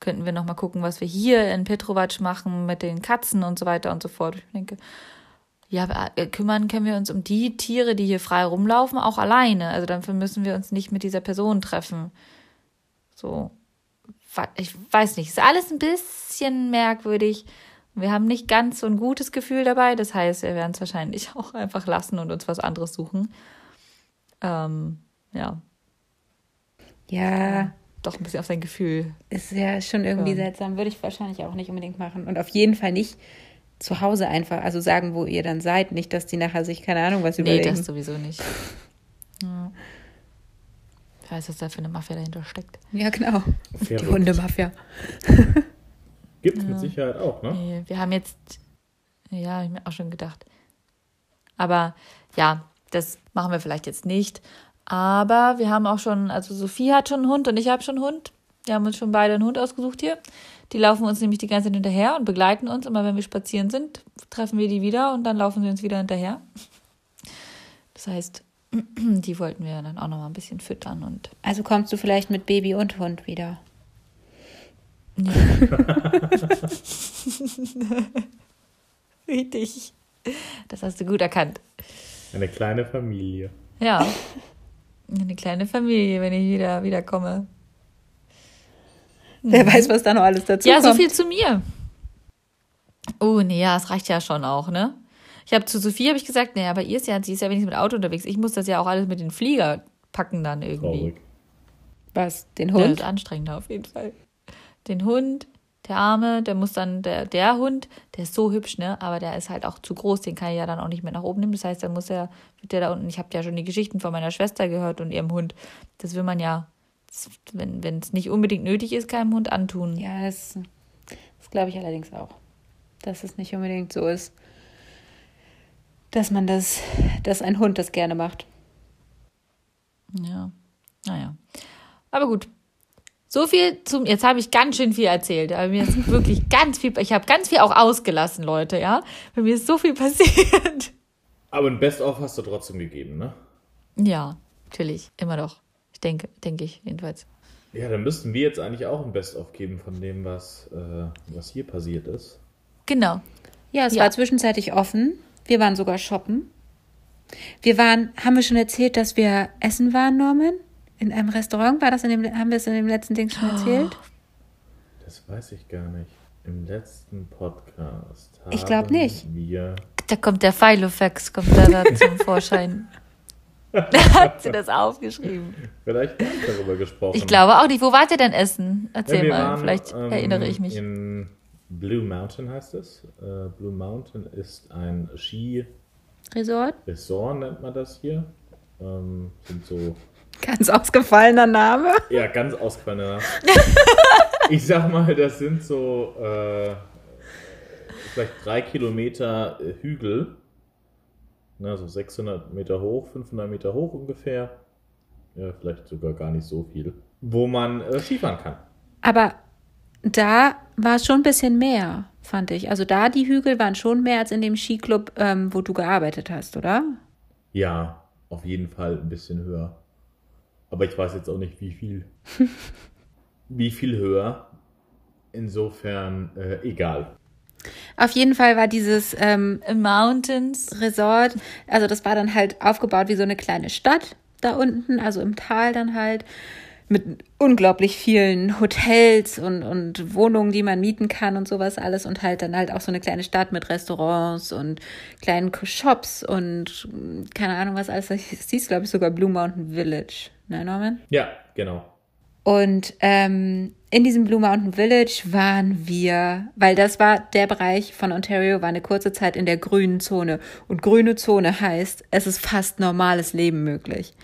könnten wir nochmal gucken, was wir hier in Petrovac machen mit den Katzen und so weiter und so fort. Ich denke, ja, äh, kümmern können wir uns um die Tiere, die hier frei rumlaufen, auch alleine. Also dafür müssen wir uns nicht mit dieser Person treffen. So, ich weiß nicht, ist alles ein bisschen merkwürdig. Wir haben nicht ganz so ein gutes Gefühl dabei. Das heißt, wir werden es wahrscheinlich auch einfach lassen und uns was anderes suchen. Ähm, ja, Ja, doch ein bisschen auf sein Gefühl. ist ja schon irgendwie Ja. seltsam. Würde ich wahrscheinlich auch nicht unbedingt machen. Und auf jeden Fall nicht zu Hause einfach, also sagen, wo ihr dann seid. Nicht, dass die nachher sich, keine Ahnung, was Nee, überlegen. das sowieso nicht. Ja. Ich weiß, was da für eine Mafia dahinter steckt. ja, genau. Die Verrückt. Hundemafia. Gibt's mit Sicherheit auch, ne? Wir haben jetzt, ja, ich mir auch schon gedacht. Aber ja, das machen wir vielleicht jetzt nicht. Aber wir haben auch schon, also Sophie hat schon einen Hund und ich habe schon einen Hund. Wir haben uns schon beide einen Hund ausgesucht hier. Die laufen uns nämlich die ganze Zeit hinterher und begleiten uns. Immer wenn wir spazieren sind, treffen wir die wieder und dann laufen sie uns wieder hinterher. Das heißt, die wollten wir dann auch noch mal ein bisschen füttern und Also kommst du vielleicht mit Baby und Hund wieder. richtig. Das hast du gut erkannt. Eine kleine Familie. Ja. Eine kleine Familie, wenn ich wieder wiederkomme. Wer weiß, was da noch alles dazu Ja, kommt. so viel zu mir. Oh, nee, ja, es reicht ja schon auch, ne? Ich habe zu Sophie habe ich gesagt, naja, aber ihr ist ja, sie ist ja wenigstens mit Auto unterwegs. Ich muss das ja auch alles mit den Flieger packen dann irgendwie. Traurig. Was? Den Ja, das Hund? ist anstrengender auf jeden Fall. Den Hund, der Arme, der muss dann, der, der Hund, der ist so hübsch, ne? Aber der ist halt auch zu groß, den kann ich ja dann auch nicht mehr nach oben nehmen. Das heißt, dann muss er, wird der da unten, ich habe ja schon die Geschichten von meiner Schwester gehört und ihrem Hund. Das will man ja, wenn es nicht unbedingt nötig ist, keinem Hund antun. Ja, das, das glaube ich allerdings auch. Dass es nicht unbedingt so ist, dass man das, dass ein Hund das gerne macht. Ja, naja. Aber gut. So viel zum. Jetzt habe ich ganz schön viel erzählt. Aber mir ist wirklich ganz viel. Ich habe ganz viel auch ausgelassen, Leute, ja. Bei mir ist so viel passiert. Aber ein Best-of hast du trotzdem gegeben, ne? Ja, natürlich. Immer doch. Ich denke, denke ich jedenfalls. Ja, dann müssten wir jetzt eigentlich auch ein Best-of geben von dem, was, äh, was hier passiert ist. Genau. Ja, es Ja. war zwischenzeitlich offen. Wir waren sogar shoppen. Wir waren, haben wir schon erzählt, dass wir essen waren, Norman? In einem Restaurant? War das in dem, haben wir es in dem letzten Ding schon erzählt? Das weiß ich gar nicht. Im letzten Podcast Ich glaub haben nicht. Wir Da kommt der Filofax, kommt da, da zum Vorschein. Da hat sie das aufgeschrieben. vielleicht gar nicht darüber gesprochen. Ich glaube auch nicht. Wo wart ihr denn essen? Erzähl Ja, wir mal. waren, Vielleicht ähm, erinnere ich mich. In Blue Mountain heißt es. Äh, Blue Mountain ist ein Ski-Resort, Resort? nennt man das hier. Ähm, sind so Ganz ausgefallener Name. Ja, ganz ausgefallener. ich sag mal, das sind so äh, vielleicht drei Kilometer äh, Hügel. Na, so 600 Meter hoch, 500 Meter hoch ungefähr. Ja, vielleicht sogar gar nicht so viel. Wo man äh, Skifahren kann. Aber da war es schon ein bisschen mehr, fand ich. Also da die Hügel waren schon mehr als in dem Skiclub, ähm, wo du gearbeitet hast, oder? Ja, auf jeden Fall ein bisschen höher. Aber ich weiß jetzt auch nicht, wie viel. wie viel höher. Insofern äh, egal. Auf jeden Fall war dieses ähm, Mountains. Resort, also das war dann halt aufgebaut wie so eine kleine Stadt da unten, also im Tal dann halt, mit unglaublich vielen Hotels und, und Wohnungen, die man mieten kann und sowas alles und halt dann halt auch so eine kleine Stadt mit Restaurants und kleinen Shops und keine Ahnung was alles. Das hieß, glaube ich, sogar Blue Mountain Village, ne Norman? Ja, genau. Und ähm, in diesem Blue Mountain Village waren wir, weil das war der Bereich von Ontario, war eine kurze Zeit in der grünen Zone. Und grüne Zone heißt, es ist fast normales Leben möglich.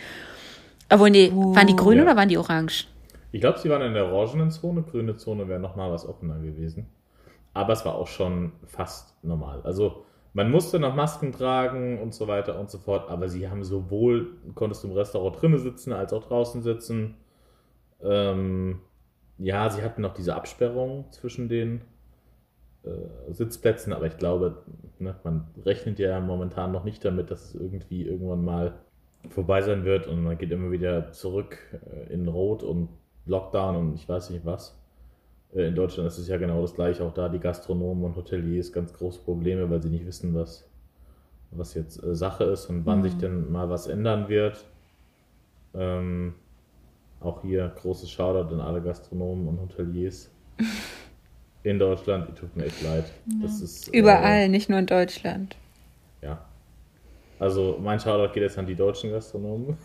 Obwohl, nee, waren die grün Ja. oder waren die orange? Ich glaube, sie waren in der orangenen Zone. Grüne Zone wäre nochmal was offener gewesen. Aber es war auch schon fast normal. Also man musste noch Masken tragen und so weiter und so fort. Aber sie haben sowohl, konntest du im Restaurant drinnen sitzen, als auch draußen sitzen. Ähm, ja, sie hatten noch diese Absperrung zwischen den äh, Sitzplätzen. Aber ich glaube, ne, man rechnet ja momentan noch nicht damit, dass es irgendwie irgendwann mal vorbei sein wird und man geht immer wieder zurück äh, in Rot und Lockdown und ich weiß nicht was. Äh, In Deutschland ist es ja genau das gleiche, auch da die Gastronomen und Hoteliers ganz große Probleme, weil sie nicht wissen, was, was jetzt äh, Sache ist und wann sich denn mal was ändern wird. Ähm, auch hier großes Shoutout an alle Gastronomen und Hoteliers in Deutschland. Die tut mir echt leid. Das ist, äh, Überall, nicht nur in Deutschland. ja. Also mein Shoutout geht jetzt an die deutschen Gastronomen.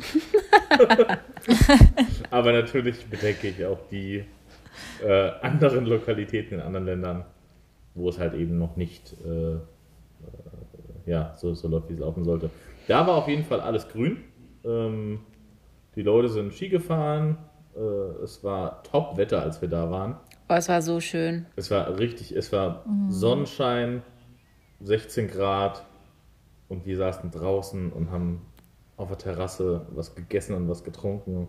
Aber natürlich bedenke ich auch die äh, anderen Lokalitäten in anderen Ländern, wo es halt eben noch nicht äh, äh, ja, so, so läuft, wie es laufen sollte. Da war auf jeden Fall alles grün. Ähm, die Leute sind Ski gefahren. Äh, es war Top-Wetter, als wir da waren. Oh, es war so schön. Es war richtig, es war Sonnenschein, 16 Grad und wir saßen draußen und haben auf der Terrasse was gegessen und was getrunken.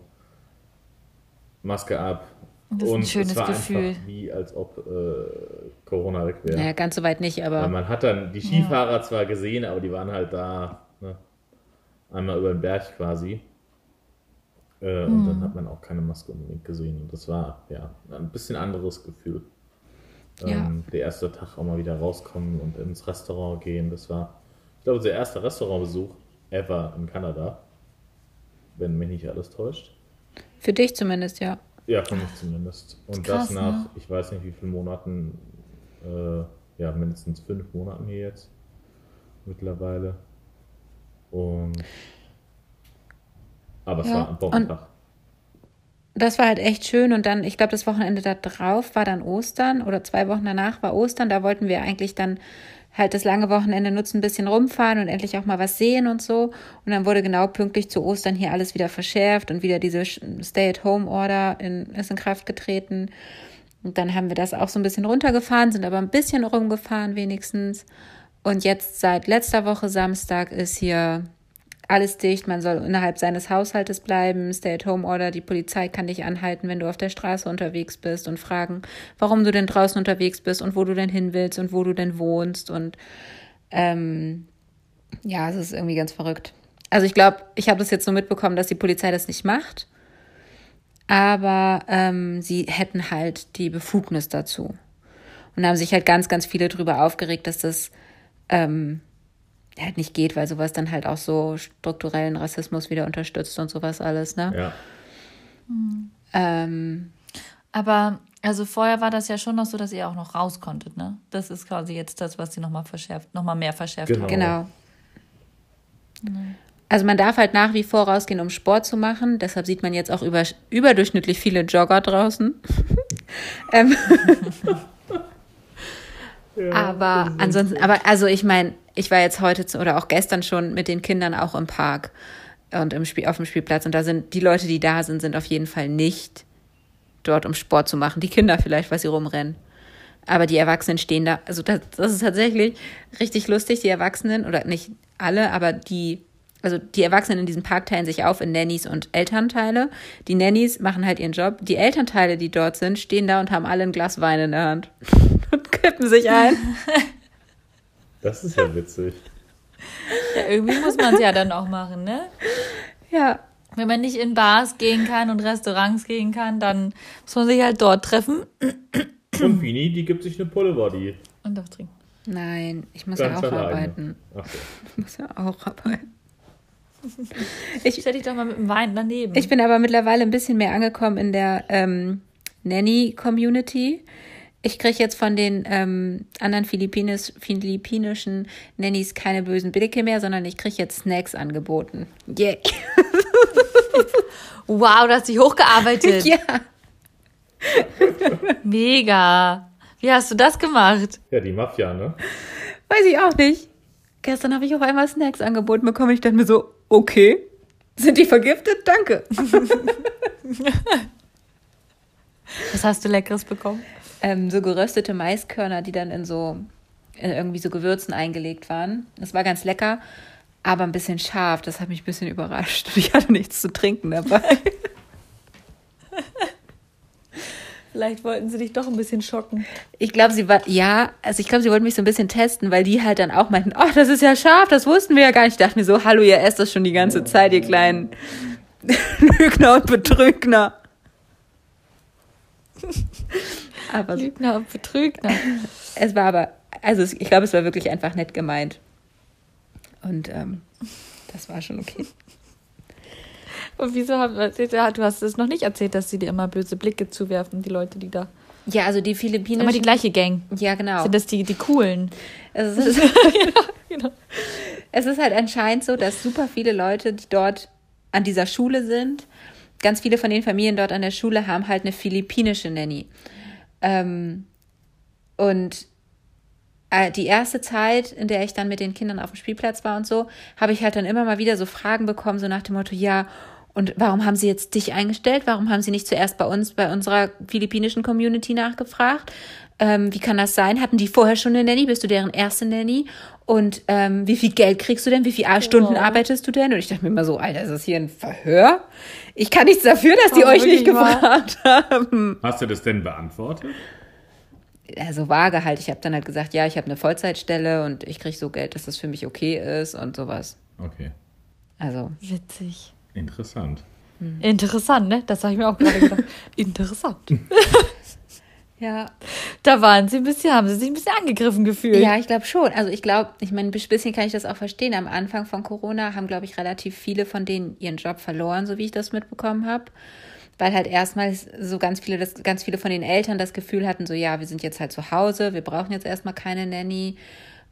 Maske ab. Das ist ein und schönes es war Gefühl. einfach wie, als ob äh, Corona weg wäre. Naja, ganz so weit nicht, Weil aber man hat dann die Skifahrer zwar gesehen, aber die waren halt da, ne? einmal über den Berg quasi. Äh, Und Mhm. dann hat man auch keine Maske unbedingt gesehen. Und das war ja ein bisschen anderes Gefühl. Ähm, Der erste Tag auch mal wieder rauskommen und ins Restaurant gehen. Das war, glaube, der erste Restaurantbesuch ever in Kanada. Wenn mich nicht alles täuscht. für dich zumindest, ja. Ja, für mich zumindest. Und krass, das nach, ne? ich weiß nicht wie vielen Monaten, äh, ja, mindestens fünf Monaten hier jetzt. mittlerweile. Und aber es Ja, war ein Bombentag. Das war halt echt schön und dann, ich glaube, das Wochenende da drauf war dann Ostern oder zwei Wochen danach war Ostern. Da wollten wir eigentlich dann halt das lange Wochenende nutzen, ein bisschen rumfahren und endlich auch mal was sehen und so. Und dann wurde genau pünktlich zu Ostern hier alles wieder verschärft und wieder diese Stay-at-Home-Order ist in Kraft getreten. Und dann haben wir das auch so ein bisschen runtergefahren, sind aber ein bisschen rumgefahren wenigstens. Und jetzt seit letzter Woche Samstag ist hier alles dicht, man soll innerhalb seines Haushaltes bleiben, Stay-at-Home-Order, die Polizei kann dich anhalten, wenn du auf der Straße unterwegs bist und fragen, warum du denn draußen unterwegs bist und wo du denn hin willst und wo du denn wohnst und ähm, ja, es ist irgendwie ganz verrückt. Also ich glaube, ich habe das jetzt so mitbekommen, dass die Polizei das nicht macht, aber ähm, sie hätten halt die Befugnis dazu. Und haben sich halt ganz, ganz viele drüber aufgeregt, dass das ähm, halt nicht geht, weil sowas dann halt auch so strukturellen Rassismus wieder unterstützt und sowas alles, ne? Ja. Ähm, Aber also vorher war das ja schon noch so, dass ihr auch noch raus konntet, ne? Das ist quasi jetzt das, was sie nochmal verschärft, nochmal mehr verschärft Genau. haben. genau. Also man darf halt nach wie vor rausgehen, um Sport zu machen. Deshalb sieht man jetzt auch über, überdurchschnittlich viele Jogger draußen. ähm, aber ansonsten, aber also ich meine, ich war jetzt heute zu, oder auch gestern schon mit den Kindern auch im Park und im Spiel, auf dem Spielplatz und da sind die Leute, die da sind, sind auf jeden Fall nicht dort, um Sport zu machen. Die Kinder vielleicht, weil sie rumrennen. Aber die Erwachsenen stehen da. Also das, das ist tatsächlich richtig lustig. Die Erwachsenen, oder nicht alle, aber die, also die Erwachsenen in diesem Park teilen sich auf in Nannies und Elternteile. Die Nannies machen halt ihren Job. Die Elternteile, die dort sind, stehen da und haben alle ein Glas Wein in der Hand und kippen sich ein. Das ist ja witzig. Ja, irgendwie muss man es ja dann auch machen, ne? Ja, Wenn man nicht in Bars gehen kann und Restaurants gehen kann, dann muss man sich halt dort treffen Und Vini, die gibt sich eine Pullebody. und doch trinken. nein, ich muss ja Ganz auch alleine. arbeiten. So. Ich muss ja auch arbeiten. Stell dich doch mal mit dem Wein daneben. Ich bin aber mittlerweile ein bisschen mehr angekommen in der ähm, Nanny-Community. Ich kriege jetzt von den ähm, anderen Philippinis, philippinischen Nannies keine bösen Blicke mehr, sondern ich kriege jetzt Snacks angeboten. Yeah. wow, du hast dich hochgearbeitet. ja. Mega. Wie hast du das gemacht? Ja, die Mafia, ne? Weiß ich auch nicht. Gestern habe ich auf einmal Snacks angeboten bekommen. Ich dachte mir so, okay. Sind die vergiftet? Danke. Was hast du Leckeres bekommen? Ähm, so geröstete Maiskörner, die dann in so in irgendwie so Gewürzen eingelegt waren. Das war ganz lecker, aber ein bisschen scharf. Das hat mich ein bisschen überrascht. Ich hatte nichts zu trinken dabei. Vielleicht wollten sie dich doch ein bisschen schocken. Ich glaube, sie war, ja, also ich glaube, sie wollten mich so ein bisschen testen, weil die halt dann auch meinten, ach, das ist ja scharf, das wussten wir ja gar nicht. Ich dachte mir so, hallo, ihr esst das schon die ganze Zeit, ihr kleinen Lügner und Betrügner. Aber Lügner und Betrügner. es war aber, also es, ich glaube, es war wirklich einfach nett gemeint. Und ähm, das war schon okay. Und wieso haben du hast es noch nicht erzählt, dass sie dir immer böse Blicke zuwerfen, die Leute, die da. Ja, also die Immer philippinischen. die gleiche Gang. ja, genau. Sind das die, die coolen? Es ist, Genau. es ist halt anscheinend so, dass super viele Leute, die dort an dieser Schule sind, ganz viele von den Familien dort an der Schule haben halt eine philippinische Nanny. Ähm, und äh, die erste Zeit, in der ich dann mit den Kindern auf dem Spielplatz war und so, habe ich halt dann immer mal wieder so Fragen bekommen, so nach dem Motto, ja, und warum haben sie jetzt dich eingestellt? Warum haben sie nicht zuerst bei uns, bei unserer philippinischen Community nachgefragt? Ähm, wie kann das sein? Hatten die vorher schon eine Nanny? Bist du deren erste Nanny? Und ähm, wie viel Geld kriegst du denn? Wie viele Stunden Oh. arbeitest du denn? Und ich dachte mir immer so, Alter, ist das hier ein Verhör? Ich kann nichts dafür, dass die Oh, euch nicht gefragt haben. Hast du das denn beantwortet? Also vage halt. Ich habe dann halt gesagt, ja, ich habe eine Vollzeitstelle und ich kriege so Geld, dass das für mich okay ist und sowas. Okay. Also, Witzig. Interessant. Interessant, ne? Das habe ich mir auch gerade gedacht. Interessant. ja. Da waren sie ein bisschen, haben sie sich ein bisschen angegriffen gefühlt. Ja, ich glaube schon. Also ich glaube, ich meine, ein bisschen kann ich das auch verstehen. Am Anfang von Corona haben, glaube ich, relativ viele von denen ihren Job verloren, so wie ich das mitbekommen habe. Weil halt erstmals so ganz viele, das, ganz viele von den Eltern das Gefühl hatten, so ja, wir sind jetzt halt zu Hause, wir brauchen jetzt erstmal keine Nanny.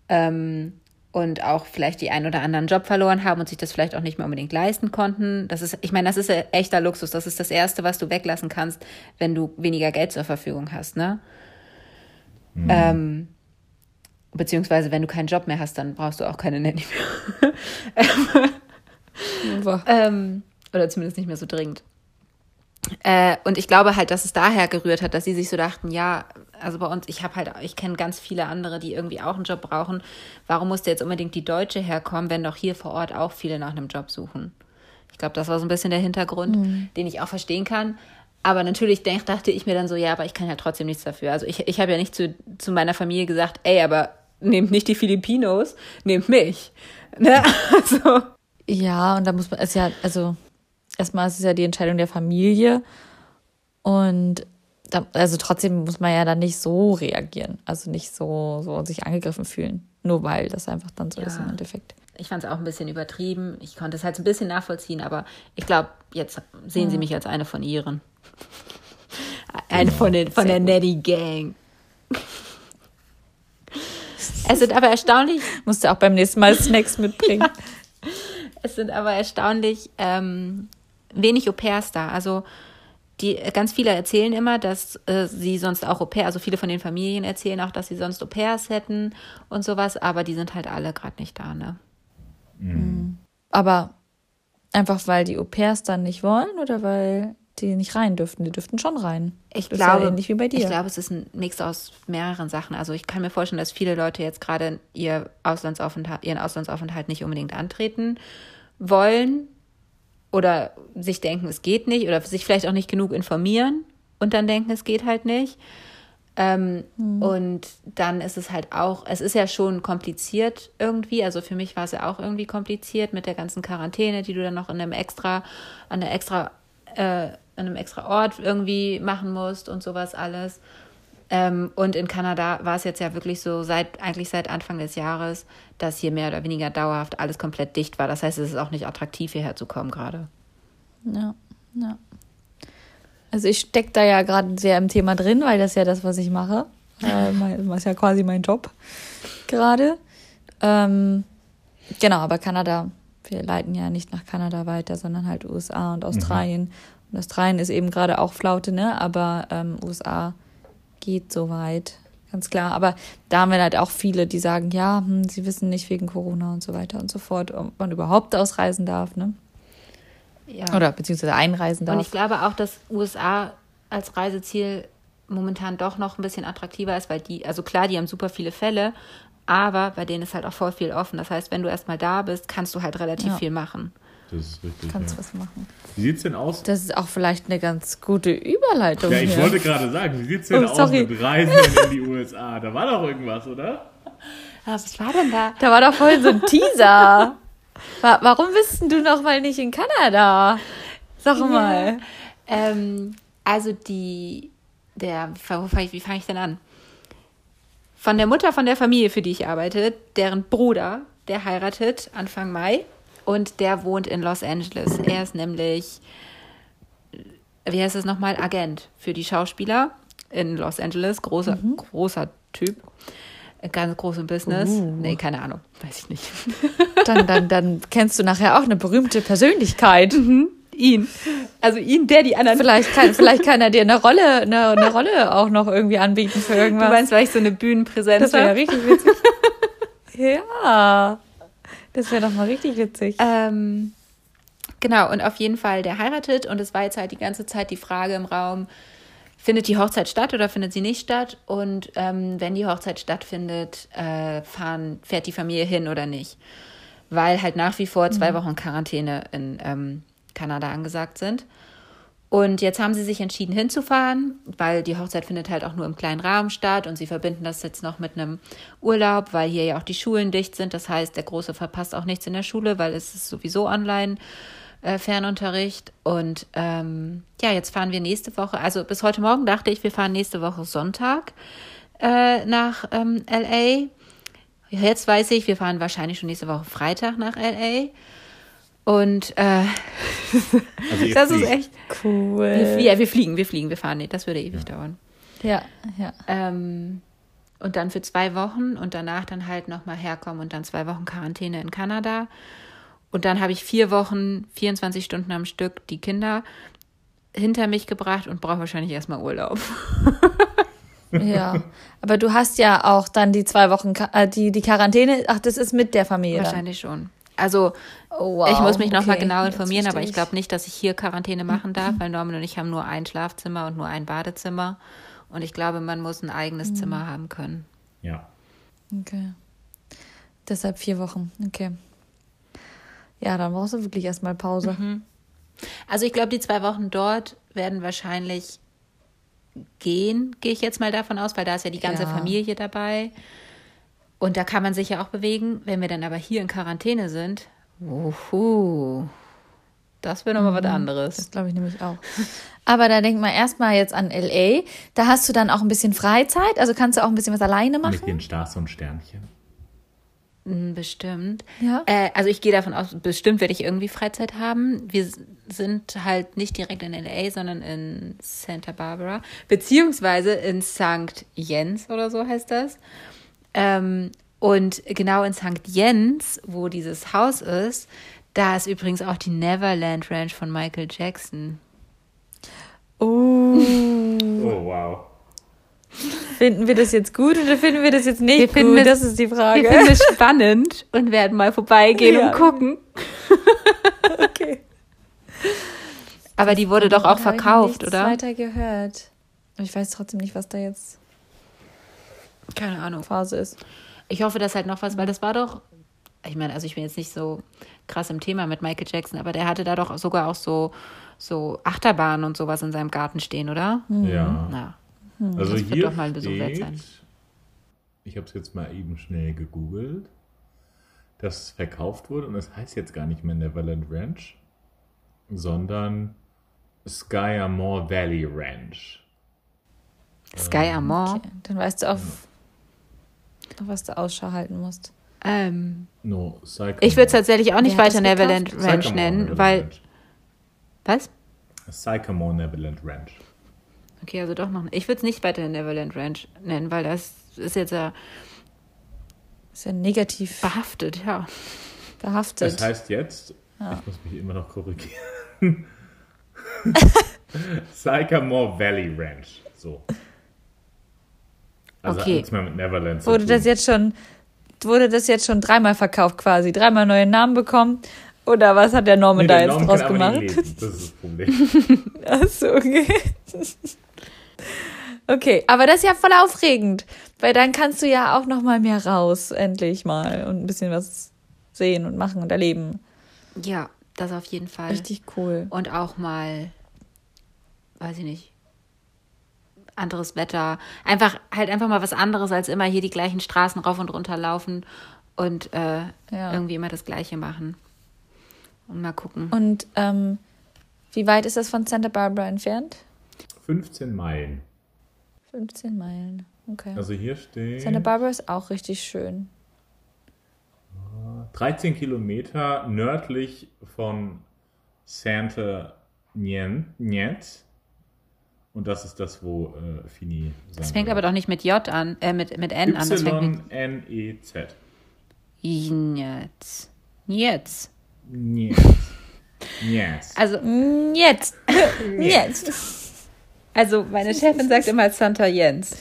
Ähm, und auch vielleicht die einen oder anderen Job verloren haben und sich das vielleicht auch nicht mehr unbedingt leisten konnten. Das ist, ich meine, das ist ein echter Luxus. Das ist das Erste, was du weglassen kannst, wenn du weniger Geld zur Verfügung hast, ne? Mhm. Ähm, beziehungsweise, wenn du keinen Job mehr hast, dann brauchst du auch keine Nanny mehr. ähm, oder zumindest nicht mehr so dringend. Äh, und ich glaube halt, dass es daher gerührt hat, dass sie sich so dachten, ja, also bei uns, ich habe halt, ich kenne ganz viele andere, die irgendwie auch einen Job brauchen. Warum musste jetzt unbedingt die Deutsche herkommen, wenn doch hier vor Ort auch viele nach einem Job suchen? Ich glaube, das war so ein bisschen der Hintergrund, mhm. den ich auch verstehen kann. Aber natürlich denk, dachte ich mir dann so, ja, aber ich kann ja trotzdem nichts dafür. Also ich, ich habe ja nicht zu, zu meiner Familie gesagt, ey, aber nehmt nicht die Filipinos, nehmt mich. Ne? Also. Ja, und da muss man, es ja, also erstmal ist es ja die Entscheidung der Familie und da, also trotzdem muss man ja dann nicht so reagieren, also nicht so, so sich angegriffen fühlen, nur weil das einfach dann so ja. ist im Endeffekt. Ich fand es auch ein bisschen übertrieben. Ich konnte es halt ein bisschen nachvollziehen, aber ich glaube, jetzt sehen ja. sie mich als eine von ihren. Eine von, den, von der Netty Gang. Es sind aber erstaunlich. Musst du auch beim nächsten Mal Snacks mitbringen. es sind aber erstaunlich ähm, wenig Au-pairs da. Also die ganz viele erzählen immer, dass äh, sie sonst auch Au pair, also viele von den Familien erzählen auch, dass sie sonst Au pairs hätten und sowas, aber die sind halt alle gerade nicht da, ne? Mhm. Aber einfach weil die Au pairs dann nicht wollen oder weil die nicht rein dürften? Die dürften schon rein. Ich das glaube, ja ähnlich wie bei dir. Ich glaube, es ist ein Mix aus mehreren Sachen. Also ich kann mir vorstellen, dass viele Leute jetzt gerade ihr Auslandsaufenthalt, ihren Auslandsaufenthalt nicht unbedingt antreten wollen, oder sich denken, es geht nicht oder sich vielleicht auch nicht genug informieren und dann denken, es geht halt nicht. Ähm, mhm. Und dann ist es halt auch, es ist ja schon kompliziert irgendwie. Also für mich war es ja auch irgendwie kompliziert mit der ganzen Quarantäne, die du dann noch in einem extra, an der extra, äh, an einem extra Ort irgendwie machen musst und sowas alles. Ähm, und in Kanada war es jetzt ja wirklich so, seit eigentlich seit Anfang des Jahres, dass hier mehr oder weniger dauerhaft alles komplett dicht war. Das heißt, es ist auch nicht attraktiv, hierher zu kommen gerade. Ja, ja. Also ich stecke da ja gerade sehr im Thema drin, weil das ja das, was ich mache. Äh, das ist ja quasi mein Job gerade. Ähm, genau, aber Kanada, wir leiten ja nicht nach Kanada weiter, sondern halt USA und Australien. Mhm. Und Australien ist eben gerade auch Flaute, ne? Aber ähm, USA geht soweit, ganz klar. Aber da haben wir halt auch viele, die sagen, ja, hm, sie wissen nicht wegen Corona und so weiter und so fort, ob man überhaupt ausreisen darf, ne? Ja. Oder beziehungsweise einreisen darf. Und ich glaube auch, dass USA als Reiseziel momentan doch noch ein bisschen attraktiver ist, weil die, also klar, die haben super viele Fälle, aber bei denen ist halt auch voll viel offen. Das heißt, wenn du erstmal da bist, kannst du halt relativ ja. viel machen. Das ist richtig. Kannst ja. was machen. Wie sieht es denn aus? Das ist auch vielleicht eine ganz gute Überleitung. Ja, ich hier. wollte gerade sagen, wie sieht es denn oh, aus mit Reisen in die USA? Da war doch irgendwas, oder? Was war denn da? Da war doch vorhin so ein Teaser. Warum bist du noch mal nicht in Kanada? Sag mal. Ja. Ähm, also die, der, wie fange ich denn an? Von der Mutter von der Familie, für die ich arbeite, deren Bruder, der heiratet Anfang Mai und der wohnt in Los Angeles. Er ist nämlich, wie heißt es nochmal, Agent für die Schauspieler in Los Angeles. Großer, mhm. großer Typ. Ganz großem Business. Uh. Nee, keine Ahnung. Weiß ich nicht. Dann, dann, dann kennst du nachher auch eine berühmte Persönlichkeit. Mhm. Ihn. Also ihn, der die anderen. Vielleicht kann, vielleicht kann er dir eine Rolle, eine, eine Rolle auch noch irgendwie anbieten für irgendwas. Du meinst, weil ich so eine Bühnenpräsenz Das wäre ja richtig witzig. ja. Das wäre doch mal richtig witzig. Ähm, genau, und auf jeden Fall, der heiratet und es war jetzt halt die ganze Zeit die Frage im Raum, findet die Hochzeit statt oder findet sie nicht statt? Und ähm, wenn die Hochzeit stattfindet, äh, fahren, fährt die Familie hin oder nicht? Weil halt nach wie vor zwei mhm. Wochen Quarantäne in ähm, Kanada angesagt sind. Und jetzt haben sie sich entschieden hinzufahren, weil die Hochzeit findet halt auch nur im kleinen Rahmen statt und sie verbinden das jetzt noch mit einem Urlaub, weil hier ja auch die Schulen dicht sind. Das heißt, der Große verpasst auch nichts in der Schule, weil es ist sowieso online äh, Fernunterricht. Und ähm, ja, jetzt fahren wir nächste Woche, also bis heute Morgen dachte ich, wir fahren nächste Woche Sonntag äh, nach ähm, LA. Jetzt weiß ich, wir fahren wahrscheinlich schon nächste Woche Freitag nach LA. Und äh, also das fliegt. ist echt cool. Wir, ja, wir fliegen, wir fliegen, wir fahren nicht. Das würde ewig ja. dauern. Ja, ja. Ähm, und dann für zwei Wochen und danach dann halt nochmal herkommen und dann zwei Wochen Quarantäne in Kanada. Und dann habe ich vier Wochen, 24 Stunden am Stück die Kinder hinter mich gebracht und brauche wahrscheinlich erstmal Urlaub. Ja, aber du hast ja auch dann die zwei Wochen, äh, die, die Quarantäne, ach, das ist mit der Familie dann. Wahrscheinlich schon. Also Oh, wow, ich muss mich nochmal okay, genau informieren, aber ich glaube nicht, dass ich hier Quarantäne machen darf, weil Norman und ich haben nur ein Schlafzimmer und nur ein Badezimmer. Und ich glaube, man muss ein eigenes Mhm. Zimmer haben können. Ja. Okay. Deshalb vier Wochen, okay. Ja, dann brauchst du wirklich erstmal Pause. Also ich glaube, die zwei Wochen dort werden wahrscheinlich gehen, gehe ich jetzt mal davon aus, weil da ist ja die ganze Ja. Familie dabei. Und da kann man sich ja auch bewegen. Wenn wir dann aber hier in Quarantäne sind, uhu, das wäre nochmal was anderes. Das glaube ich nämlich auch. Aber da denkt man erstmal jetzt an LA. Da hast du dann auch ein bisschen Freizeit, also kannst du auch ein bisschen was alleine machen. Mit den Stars und Sternchen. Mm, Bestimmt. Ja. Äh, also ich gehe davon aus, bestimmt werde ich irgendwie Freizeit haben. Wir sind halt nicht direkt in LA, sondern in Santa Barbara, beziehungsweise in St. Jens oder so heißt das. Ähm, und genau in St. Jens, wo dieses Haus ist, da ist übrigens auch die Neverland Ranch von Michael Jackson. Oh. Oh, wow. Finden wir das jetzt gut oder finden wir das jetzt nicht Wir finden gut? es- das ist die Frage. Wir finden es spannend und werden mal vorbeigehen Ja. und gucken. okay. Aber die wurde doch auch ich verkauft, nichts oder? weiter gehört. Ich weiß trotzdem nicht, was da jetzt Keine Ahnung. Phase ist. Ich hoffe, dass halt noch was, weil das war doch, ich meine, also ich bin jetzt nicht so krass im Thema mit Michael Jackson, aber der hatte da doch sogar auch so, so Achterbahnen und sowas in seinem Garten stehen, oder? Ja. Na, Also das wird hier doch mal ein Besuch steht, sein. ich habe es jetzt mal eben schnell gegoogelt, dass es verkauft wurde und es heißt jetzt gar nicht mehr Neverland Ranch, sondern Skyamore Valley Ranch. Sky Amor. Okay. Dann weißt du auf, auf was du Ausschau halten musst. Ähm, No, Sycamore. ich würde es tatsächlich auch nicht weiter Neverland gekauft? Ranch Sycamore nennen, Neverland weil. Ranch. Was? Sycamore Neverland Ranch. Okay, also doch noch. Ich würde es nicht weiter Neverland Ranch nennen, weil das ist jetzt ja Ist ja negativ behaftet, ja. behaftet. Das heißt jetzt, ich muss mich immer noch korrigieren. Sycamore Valley Ranch. So. Also Okay. nichts mehr mit Neverland zu wurde tun. das jetzt schon, wurde das jetzt schon dreimal verkauft quasi? Dreimal neue Namen bekommen? Oder was hat der Norman Nee, da der jetzt Norman draus gemacht? Das ist das Problem. Achso, okay. Okay, aber das ist ja voll aufregend, weil dann kannst du ja auch noch mal mehr raus, endlich mal und ein bisschen was sehen und machen und erleben. Ja, das auf jeden Fall. Richtig cool. und auch mal, weiß ich nicht, anderes Wetter. Einfach, halt einfach mal was anderes, als immer hier die gleichen Straßen rauf und runter laufen und äh, Ja. irgendwie immer das Gleiche machen. Und mal gucken. Und ähm, wie weit ist das von Santa Barbara entfernt? 15 Meilen. 15 Meilen. Okay. Also hier steht Santa Barbara ist auch richtig schön. 13 Kilometer nördlich von Santa Niet. Und das ist das, wo äh, Fini Das fängt aber doch nicht mit J an, äh, mit, mit N an. Das fängt mit Y-N-E-Z. Jetzt. Jetzt. Niet. Niet. Also, Jetzt. Jetzt. also meine Chefin sagt immer Santa Jens.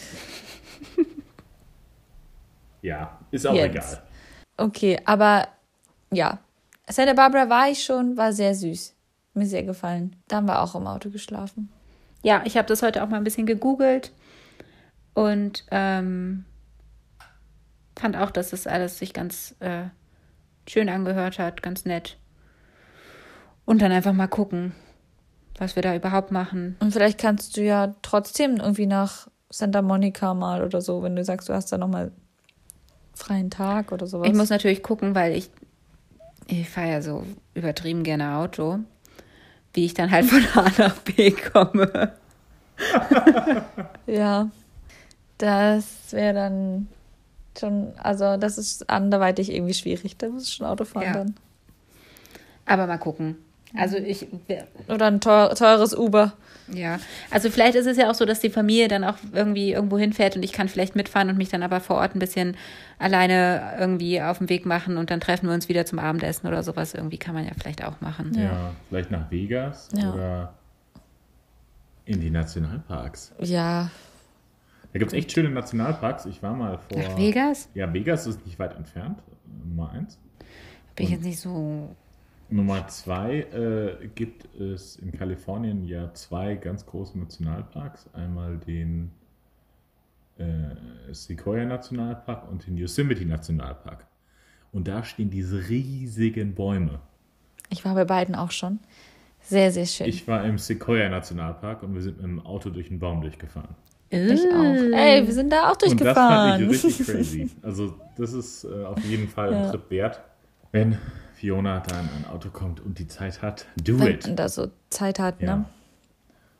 Ja, ist auch Jetzt. egal. Okay, aber ja. Santa Barbara war ich schon, war sehr süß. Mir sehr gefallen. Da haben wir auch im Auto geschlafen. Ja, ich habe das heute auch mal ein bisschen gegoogelt und ähm, fand auch, dass das alles sich ganz äh, schön angehört hat, ganz nett. Und dann einfach mal gucken, was wir da überhaupt machen. Und vielleicht kannst du ja trotzdem irgendwie nach Santa Monica mal oder so, wenn du sagst, du hast da nochmal freien Tag oder sowas. Ich muss natürlich gucken, weil ich, ich fahre ja so übertrieben gerne Auto, wie ich dann halt von A nach B komme. Ja, das wäre dann schon, also das ist anderweitig irgendwie schwierig. Da muss ich schon Auto fahren Ja. dann. Aber mal gucken. Also ich, Oder ein teures Uber. ja. Also vielleicht ist es ja auch so, dass die Familie dann auch irgendwie irgendwo hinfährt und ich kann vielleicht mitfahren und mich dann aber vor Ort ein bisschen alleine irgendwie auf den Weg machen und dann treffen wir uns wieder zum Abendessen oder sowas. Irgendwie kann man ja vielleicht auch machen. Ja, vielleicht nach Vegas Ja. oder in die Nationalparks. Ja. Da gibt es echt schöne Nationalparks. Ich war mal vor. Nach Vegas? Ja, Vegas ist nicht weit entfernt. Nummer eins. Bin ich jetzt nicht so. Nummer zwei äh, gibt es in Kalifornien ja zwei ganz große Nationalparks. Einmal den äh, Sequoia Nationalpark und den Yosemite Nationalpark. Und da stehen diese riesigen Bäume. Ich war bei beiden auch schon. Sehr, sehr schön. Ich war im Sequoia Nationalpark und wir sind mit dem Auto durch einen Baum durchgefahren. Ich auch. Ey, wir sind da auch Und das fand durchgefahren. ich richtig crazy. Also das ist äh, auf jeden Fall ein Ja. Trip wert. Wenn Fiona da in ein Auto kommt und die Zeit hat, do Wenn it. man da so Zeit hat, Ja. ne?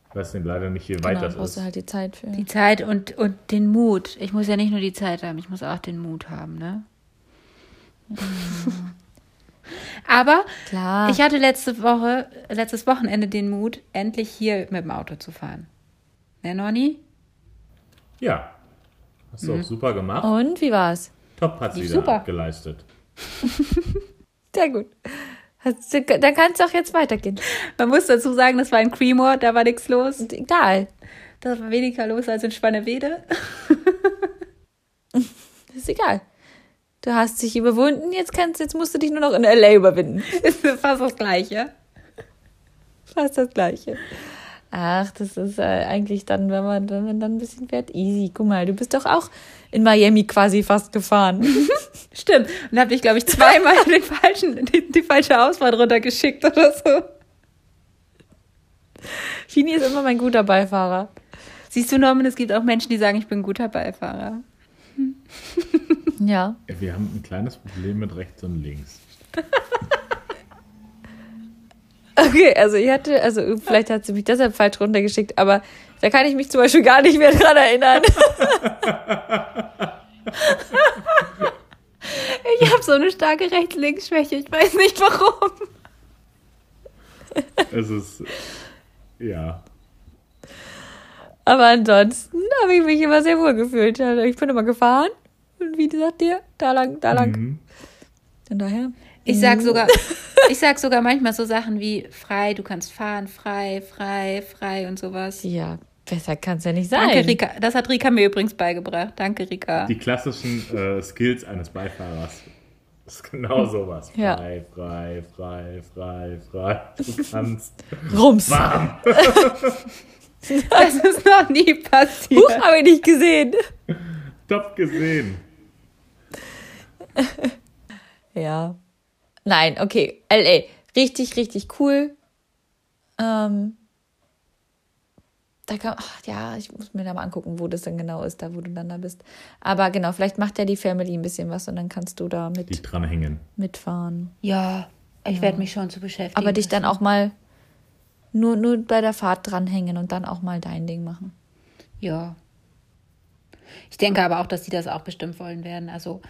Ich weiß nicht, leider nicht, wie weit Genau, das brauchst ist. du halt die Zeit für. Die Zeit und, und den Mut. Ich muss ja nicht nur die Zeit haben, ich muss auch den Mut haben, ne? Aber Klar. ich hatte letzte Woche, letztes Wochenende den Mut, endlich hier mit dem Auto zu fahren. Ne, Nonni? Ja. Hast du auch super gemacht. Und wie war's? Top hat sie super. geleistet. Sehr gut. Du- Dann kann es auch jetzt weitergehen. Man muss dazu sagen, das war in Creemore, da war nichts los. Und egal. Da war weniger los als in Spannewede. Ist egal. Du hast dich überwunden, jetzt kannst, jetzt musst du dich nur noch in LA überwinden. Ist fast das Gleiche. Fast das Gleiche. Ach, das ist äh, eigentlich dann, wenn man, wenn man dann ein bisschen fährt, easy. Guck mal, du bist doch auch in Miami quasi fast gefahren. Stimmt. Und habe ich, glaube ich, zweimal den falschen, die, die falsche Ausfahrt runtergeschickt oder so. Fini ist immer mein guter Beifahrer. Siehst du, Norman, es gibt auch Menschen, die sagen, ich bin ein guter Beifahrer. Ja. Ja, Wir haben ein kleines Problem mit rechts und links. Okay, also ich hatte, also vielleicht hat sie mich deshalb falsch runtergeschickt, aber da kann ich mich zum Beispiel gar nicht mehr dran erinnern. Ich habe so eine starke Rechts-Links-Schwäche. Ich weiß nicht warum. Es ist, ja. Aber ansonsten habe ich mich immer sehr wohl gefühlt. Also ich bin immer gefahren und wie gesagt dir, da lang, da lang. Mhm. Von daher. Ich sag sogar, ich sag sogar manchmal so Sachen wie frei, du kannst fahren, frei, frei, frei und sowas. Ja, besser kann es ja nicht sein. Danke, Rika. Das hat Rika mir übrigens beigebracht. Danke, Rika. Die klassischen äh, Skills eines Beifahrers. Das ist genau sowas. Ja. Frei, frei, frei, frei, frei. Du kannst. Rums. Bam! Das ist noch nie passiert. Huch, habe ich nicht gesehen. Top gesehen. Ja. Nein, okay. LA. Richtig, richtig cool. Ähm, da kann, ach, ja, ich muss mir da mal angucken, wo das dann genau ist, da wo du dann da bist. Aber genau, vielleicht macht ja die Family ein bisschen was und dann kannst du da Die mit, dranhängen. mitfahren. Ja, ich werde mich schon zu beschäftigen. Aber dich dann auch mal nur, nur bei der Fahrt dranhängen und dann auch mal dein Ding machen. Ja. Ich denke aber auch, dass die das auch bestimmt wollen werden. Also,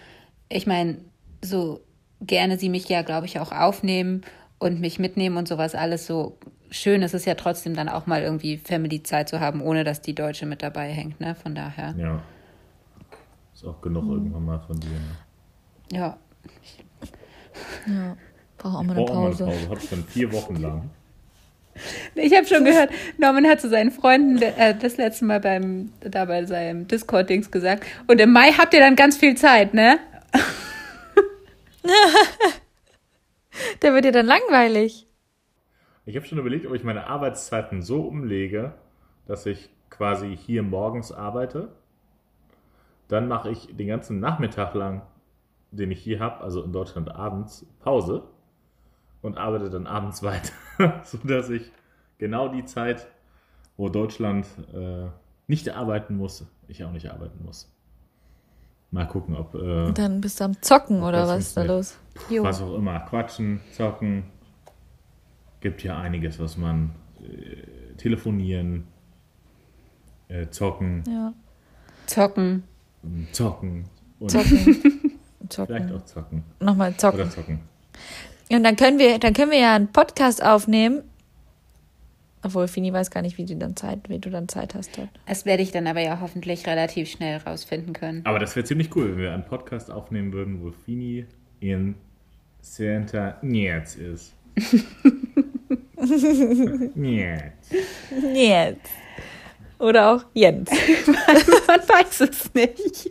ich meine, so gerne sie mich ja, glaube ich, auch aufnehmen und mich mitnehmen und sowas alles so schön ist es ja trotzdem dann auch mal irgendwie Family-Zeit zu haben, ohne dass die Deutsche mit dabei hängt, ne? Von daher. Ja. Ist auch genug irgendwann mal von dir. Ne? Ja. Ja. Brauche auch mal eine brauche auch mal eine Pause. Pause. Hab schon vier Wochen lang. Ich habe schon gehört, Norman hat zu seinen Freunden äh, das letzte Mal beim, da bei seinem Discord-Dings gesagt. Und im Mai habt ihr dann ganz viel Zeit, ne? Der wird dir dann langweilig. Ich habe schon überlegt, ob ich meine Arbeitszeiten so umlege, dass ich quasi hier morgens arbeite. Dann mache ich den ganzen Nachmittag lang, den ich hier habe, also in Deutschland abends, Pause und arbeite dann abends weiter, sodass ich genau die Zeit, wo Deutschland äh, nicht arbeiten muss, ich auch nicht arbeiten muss. Mal gucken, ob äh, Dann bist du am Zocken oder was ist da los? was auch immer, quatschen, zocken. Gibt ja einiges, was man äh, telefonieren, äh, zocken, Ja. Zocken. zocken und Zocken. vielleicht zocken. auch zocken. Nochmal Oder zocken. zocken. Und dann können wir, dann können wir ja einen Podcast aufnehmen. Obwohl, Fini weiß gar nicht, wie du dann Zeit, wie du dann Zeit hast dort. Das werde ich dann aber ja hoffentlich relativ schnell rausfinden können. Aber das wäre ziemlich cool, wenn wir einen Podcast aufnehmen würden, wo Fini in Santa Nietz ist. Nietz. Jetzt. Oder auch Jens. Man weiß es nicht.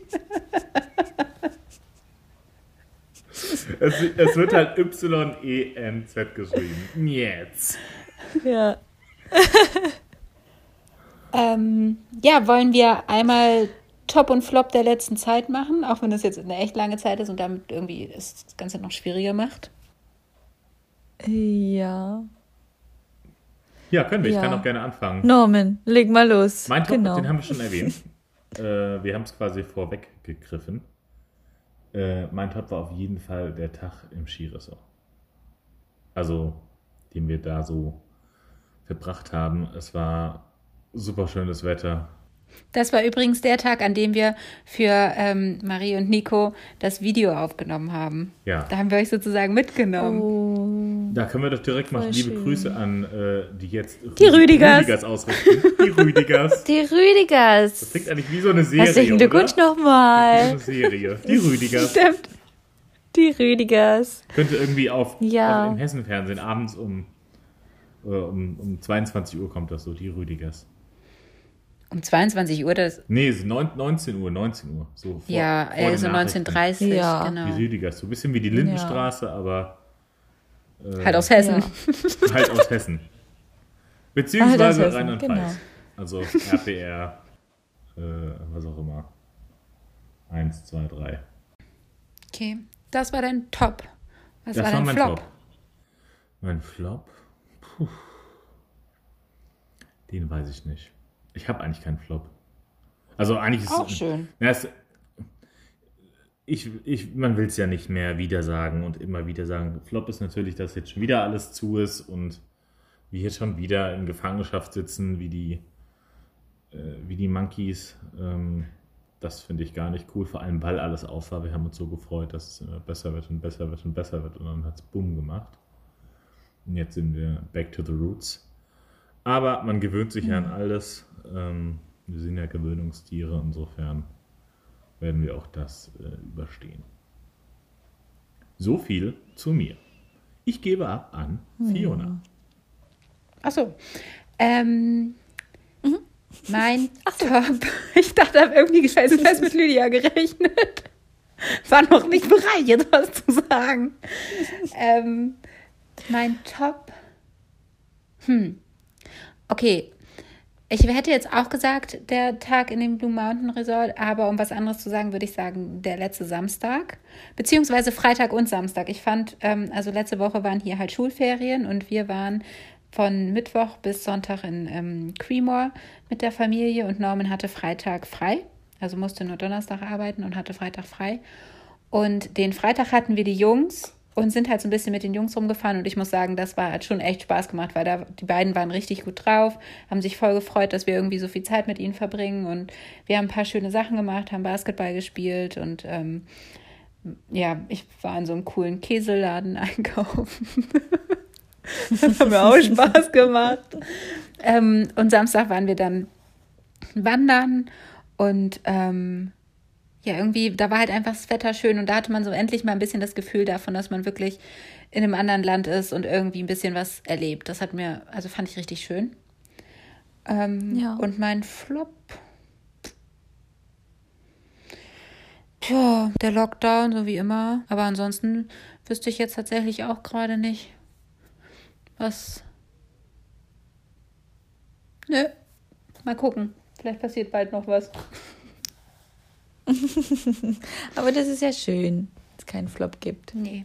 Es, es wird halt Y-E-N-Z geschrieben. Nietz. Ja. Ähm, ja, wollen wir einmal Top und Flop der letzten Zeit machen, auch wenn das jetzt eine echt lange Zeit ist und damit irgendwie das Ganze noch schwieriger macht. Ja. Ja, können wir. Ich Ja. kann auch gerne anfangen. Norman, leg mal los. Mein Top, genau. den haben wir schon erwähnt. äh, wir haben es quasi vorweggegriffen. Äh, mein Top war auf jeden Fall der Tag im Skiresort. Also, den wir da so verbracht haben. Es war super schönes Wetter. Das war übrigens der Tag, an dem wir für ähm, Marie und Nico das Video aufgenommen haben. Ja, Da haben wir euch sozusagen mitgenommen. Oh. da können wir doch direkt mal liebe schön. Grüße an äh, die jetzt Die Rüdigers. Rüdigers ausrichten. Die Rüdigers. Die Rüdigers. Das klingt eigentlich wie so eine Serie. Herzlichen Glückwunsch nochmal. eine Serie. Die Rüdigers. Stimmt. Die Rüdigers. Könnte irgendwie auf, Ja. auf im Hessenfernsehen abends um, um, um 22 Uhr kommt das so, die Rüdigers. Um 22 Uhr, das. Nee, es ist neun- 19 Uhr, 19 Uhr. So vor, Ja, vor äh, den so Nachrichten. 1930, Ja. Die genau. Rüdigers, so ein bisschen wie die Lindenstraße, aber äh, Halt aus Hessen. Ja. halt aus Hessen. Beziehungsweise Halt Rheinland-Pfalz. genau. Also RPR, äh, was auch immer. Eins, zwei, drei. Okay, das war dein Top. Was Das war war dein mein Flop? Flop. Mein Flop? Puh. Den weiß ich nicht. Ich habe eigentlich keinen Flop. Also eigentlich ist Auch schön. Ja, es, ich, ich, man will es ja nicht mehr wieder sagen und immer wieder sagen. Flop ist natürlich, dass jetzt schon wieder alles zu ist und wir hier schon wieder in Gefangenschaft sitzen, wie die, äh, wie die Monkeys. Ähm, das finde ich gar nicht cool, vor allem weil alles auf war. Wir haben uns so gefreut, dass es immer besser wird und besser wird und besser wird und dann hat es Bumm gemacht. Und jetzt sind wir back to the roots. Aber man gewöhnt sich ja an alles. Ähm, wir sind ja Gewöhnungstiere, insofern werden wir auch das äh, überstehen. So viel zu mir. Ich gebe ab an Fiona. Achso. Ähm, mein Top. Ich dachte, habe irgendwie fest fest mit Lydia gerechnet. War noch nicht bereit, jetzt was zu sagen. Ähm, mein Top. Hm. Okay. Ich hätte jetzt auch gesagt, der Tag in dem Blue Mountain Resort, aber um was anderes zu sagen, würde ich sagen, der letzte Samstag, beziehungsweise Freitag und Samstag. Ich fand, ähm, also letzte Woche waren hier halt Schulferien und wir waren von Mittwoch bis Sonntag in ähm, Creemore mit der Familie und Norman hatte Freitag frei, also musste nur Donnerstag arbeiten und hatte Freitag frei. Und den Freitag hatten wir die Jungs und sind halt so ein bisschen mit den Jungs rumgefahren und ich muss sagen, das war hat schon echt Spaß gemacht, weil da die beiden waren richtig gut drauf, haben sich voll gefreut, dass wir irgendwie so viel Zeit mit ihnen verbringen und wir haben ein paar schöne Sachen gemacht, haben Basketball gespielt und ähm, ja, ich war in so einem coolen Käseladen einkaufen. das hat mir auch Spaß gemacht. Ähm, und Samstag waren wir dann wandern und ähm, ja, irgendwie, da war halt einfach das Wetter schön und da hatte man so endlich mal ein bisschen das Gefühl davon, dass man wirklich in einem anderen Land ist und irgendwie ein bisschen was erlebt. Das hat mir, also fand ich richtig schön. Ähm, Ja. Und mein Flop. Tja, der Lockdown, so wie immer. Aber ansonsten wüsste ich jetzt tatsächlich auch gerade nicht, was. Nö. Mal gucken. Vielleicht passiert bald noch was. Aber das ist ja schön, dass es keinen Flop gibt. Nee.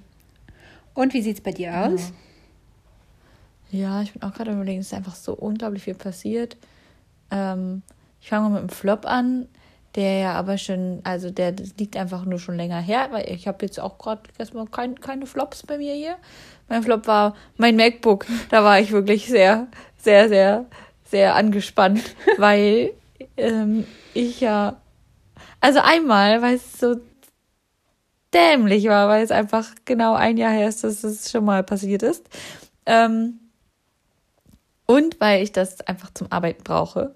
Und wie sieht's bei dir aus? Ja, ich bin auch gerade überlegen, es ist einfach so unglaublich viel passiert. Ähm, ich fange mal mit dem Flop an, der ja aber schon, also der liegt einfach nur schon länger her, weil ich habe jetzt auch gerade erstmal kein, keine Flops bei mir hier. Mein Flop war mein MacBook. Da war ich wirklich sehr, sehr, sehr, sehr angespannt, weil ähm, ich ja, also einmal, weil es so dämlich war, weil es einfach genau ein Jahr her ist, dass es schon mal passiert ist. Ähm, und weil ich das einfach zum Arbeiten brauche.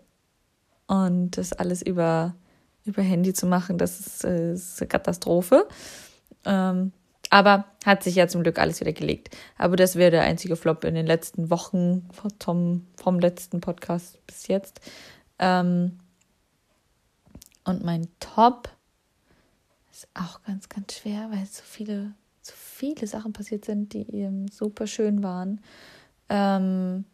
Und das alles über, über Handy zu machen, das ist, äh, ist eine Katastrophe. Ähm, aber hat sich ja zum Glück alles wieder gelegt. Aber das wäre der einzige Flop in den letzten Wochen vom, vom letzten Podcast bis jetzt. Ähm, und mein Top ist auch ganz, ganz schwer, weil so viele, so viele Sachen passiert sind, die eben super schön waren. Ähm,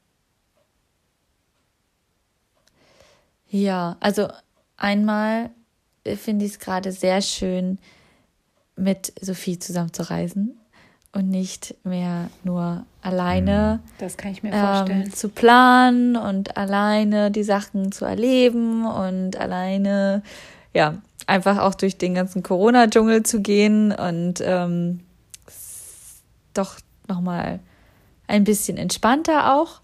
ja, also einmal finde ich es gerade sehr schön, mit Sophie zusammen zu reisen und nicht mehr nur alleine Das kann ich mir vorstellen. ähm, zu planen und alleine die Sachen zu erleben und alleine, ja, einfach auch durch den ganzen Corona-Dschungel zu gehen und ähm, doch nochmal ein bisschen entspannter auch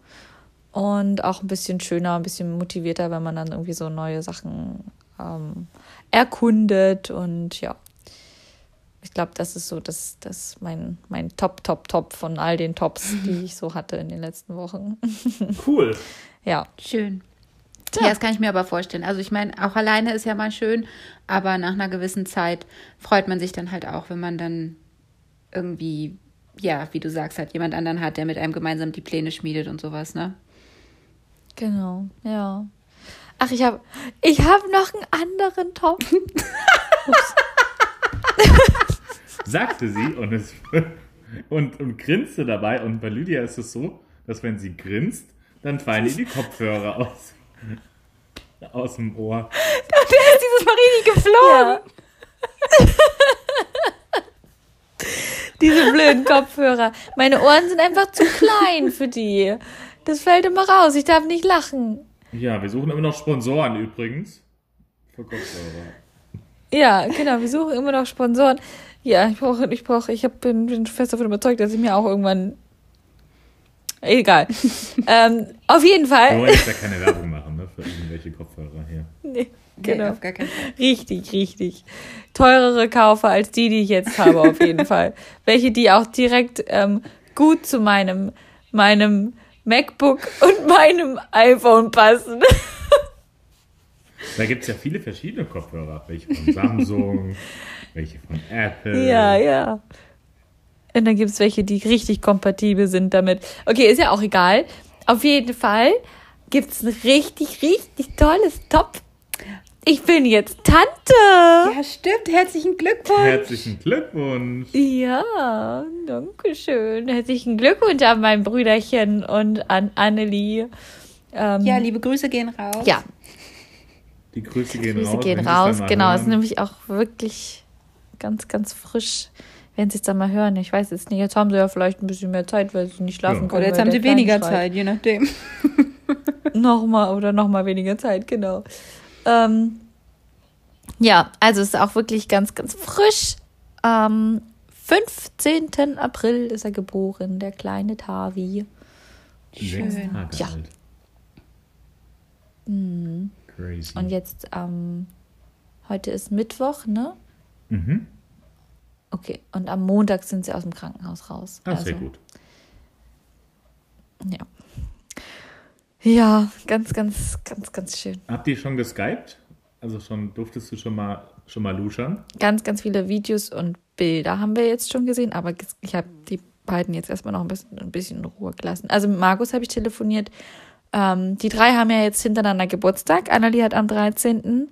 und auch ein bisschen schöner, ein bisschen motivierter, wenn man dann irgendwie so neue Sachen ähm, erkundet und ja. Ich glaube, das ist so das, das mein, mein Top, Top, Top von all den Tops, die ich so hatte in den letzten Wochen. Cool. ja. Schön. Ja, das kann ich mir aber vorstellen. Also ich meine, auch alleine ist ja mal schön, aber nach einer gewissen Zeit freut man sich dann halt auch, wenn man dann irgendwie, ja, wie du sagst, halt jemand anderen hat, der mit einem gemeinsam die Pläne schmiedet und sowas, ne? Genau, ja. Ach, ich habe ich hab noch einen anderen Top. Sagte sie und, es, und, und grinste dabei. Und bei Lydia ist es so, dass wenn sie grinst, dann fallen ihr die Kopfhörer aus, aus dem Ohr. Dieses Mal richtig geflogen. Ja. Diese blöden Kopfhörer. Meine Ohren sind einfach zu klein für die. Das fällt immer raus. Ich darf nicht lachen. Ja, wir suchen immer noch Sponsoren übrigens. Für Kopfhörer. Ja, genau. Wir suchen immer noch Sponsoren. Ja, ich brauche, ich brauche, ich hab, bin, bin fest davon überzeugt, dass ich mir auch irgendwann. Egal. ähm, auf jeden Wir Fall. wollen jetzt ja keine Werbung machen, ne? Für irgendwelche Kopfhörer hier. Nee, Nee, genau. auf gar keinen Fall. Richtig, richtig. Teurere kaufe als die, die ich jetzt habe, auf jeden Fall. Welche, die auch direkt ähm, gut zu meinem, meinem MacBook und meinem iPhone passen. Da gibt es ja viele verschiedene Kopfhörer. Welche von Samsung, welche von Apple. Ja, ja. Und dann gibt es welche, die richtig kompatibel sind damit. Okay, ist ja auch egal. Auf jeden Fall gibt es ein richtig, richtig tolles Top. Ich bin jetzt Tante. Ja, stimmt. Herzlichen Glückwunsch. Herzlichen Glückwunsch. Ja, danke schön. Herzlichen Glückwunsch an mein Brüderchen und an Annelie. Ähm, Ja, liebe Grüße gehen raus. ja, Die Grüße gehen Grüße raus. gehen Sie es raus. Genau, es ist hören. nämlich auch wirklich ganz, ganz frisch. Werden Sie es dann mal hören. Ich weiß jetzt nicht, jetzt haben Sie ja vielleicht ein bisschen mehr Zeit, weil Sie nicht schlafen Ja. können. Oder jetzt haben sie weniger schreit. Zeit, je nachdem. Nochmal oder nochmal weniger Zeit, genau. Ähm, ja, also es ist auch wirklich ganz, ganz frisch. Am 15. April ist er geboren, der kleine Tavi. Schön. Tage Ja. alt. Crazy. Und jetzt, ähm, heute ist Mittwoch, ne? mhm. Okay, und am Montag sind sie aus dem Krankenhaus raus. Ah, sehr Also, gut. Ja. Ja, ganz, ganz, ganz, ganz schön. Habt ihr schon geskypt? Also schon durftest du schon mal schon mal luschern? Ganz, ganz viele Videos und Bilder haben wir jetzt schon gesehen, aber ich habe die beiden jetzt erstmal noch ein bisschen, ein bisschen in Ruhe gelassen. Also mit Markus habe ich telefoniert. Ähm, die drei haben ja jetzt hintereinander Geburtstag. Annalie hat am 13.,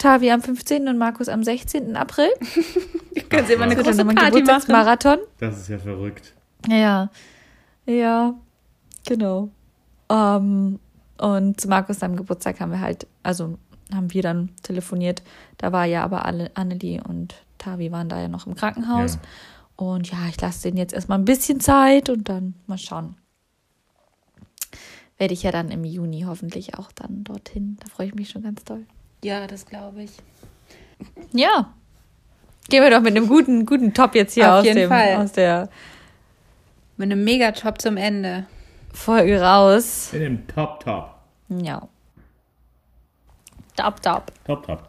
Tavi am 15. und Markus am 16. April. Können sie immer eine große Party machen. Geburtstagsmarathon. Das ist ja verrückt. Ja, ja, genau. Ähm, und zu Markus seinem Geburtstag haben wir halt, also haben wir dann telefoniert. Da war ja aber alle, Annelie und Tavi waren da ja noch im Krankenhaus. Ja. Und ja, ich lasse denen jetzt erstmal ein bisschen Zeit und dann mal schauen. Werde ich ja dann im Juni hoffentlich auch dann dorthin. Da freue ich mich schon ganz doll. Ja, das glaube ich. Ja. Gehen wir doch mit einem guten, guten Top jetzt hier Auf aus, jeden dem, Fall. aus der Mit einem Megajob zum Ende. Folge raus. In dem Top, Top. Ja. Top, top. Top, Top.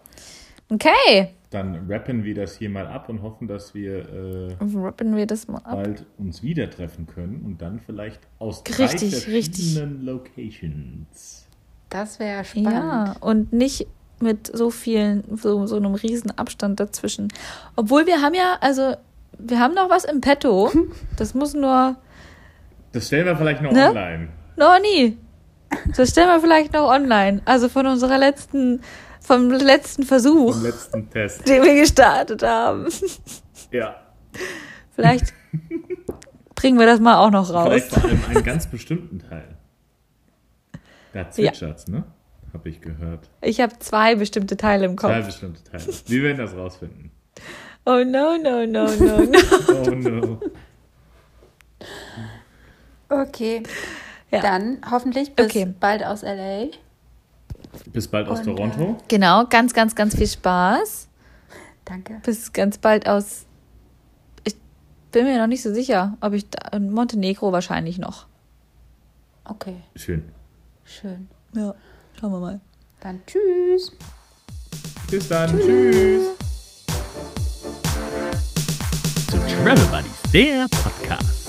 Okay. dann rappen wir das hier mal ab und hoffen, dass wir äh, Rappen wir das mal ab. bald uns wieder treffen können und dann vielleicht aus Richtig, drei verschiedenen Locations. Das wäre spannend. Ja, und nicht mit so vielen, so, so einem riesen Abstand dazwischen. Obwohl wir haben ja, also wir haben noch was im Petto. Das muss nur, Das stellen wir vielleicht noch Ne? online. noch nie. Das stellen wir vielleicht noch online. Also von unserer letzten, vom letzten Versuch, Im letzten Test. den wir gestartet haben. Ja. Vielleicht bringen wir das mal auch noch raus. Vielleicht vor allem einen ganz bestimmten Teil. Da zwitschert's, ne? Habe ich gehört. Ich habe zwei bestimmte Teile im Zwei Kopf. bestimmte Teile. Wir werden das rausfinden. Oh no, no, no, no, no. Oh no. Okay. Ja. Dann hoffentlich bis Okay. bald aus LA. Bis bald aus Und, Toronto. Genau, ganz, ganz, ganz viel Spaß. Danke. Bis ganz bald aus. Ich bin mir noch nicht so sicher, ob ich da, in Montenegro wahrscheinlich noch. Okay, Schön. schön. Ja, schauen wir mal. Dann tschüss. Bis dann. Tschüss. Zu Travel Buddies, der Podcast.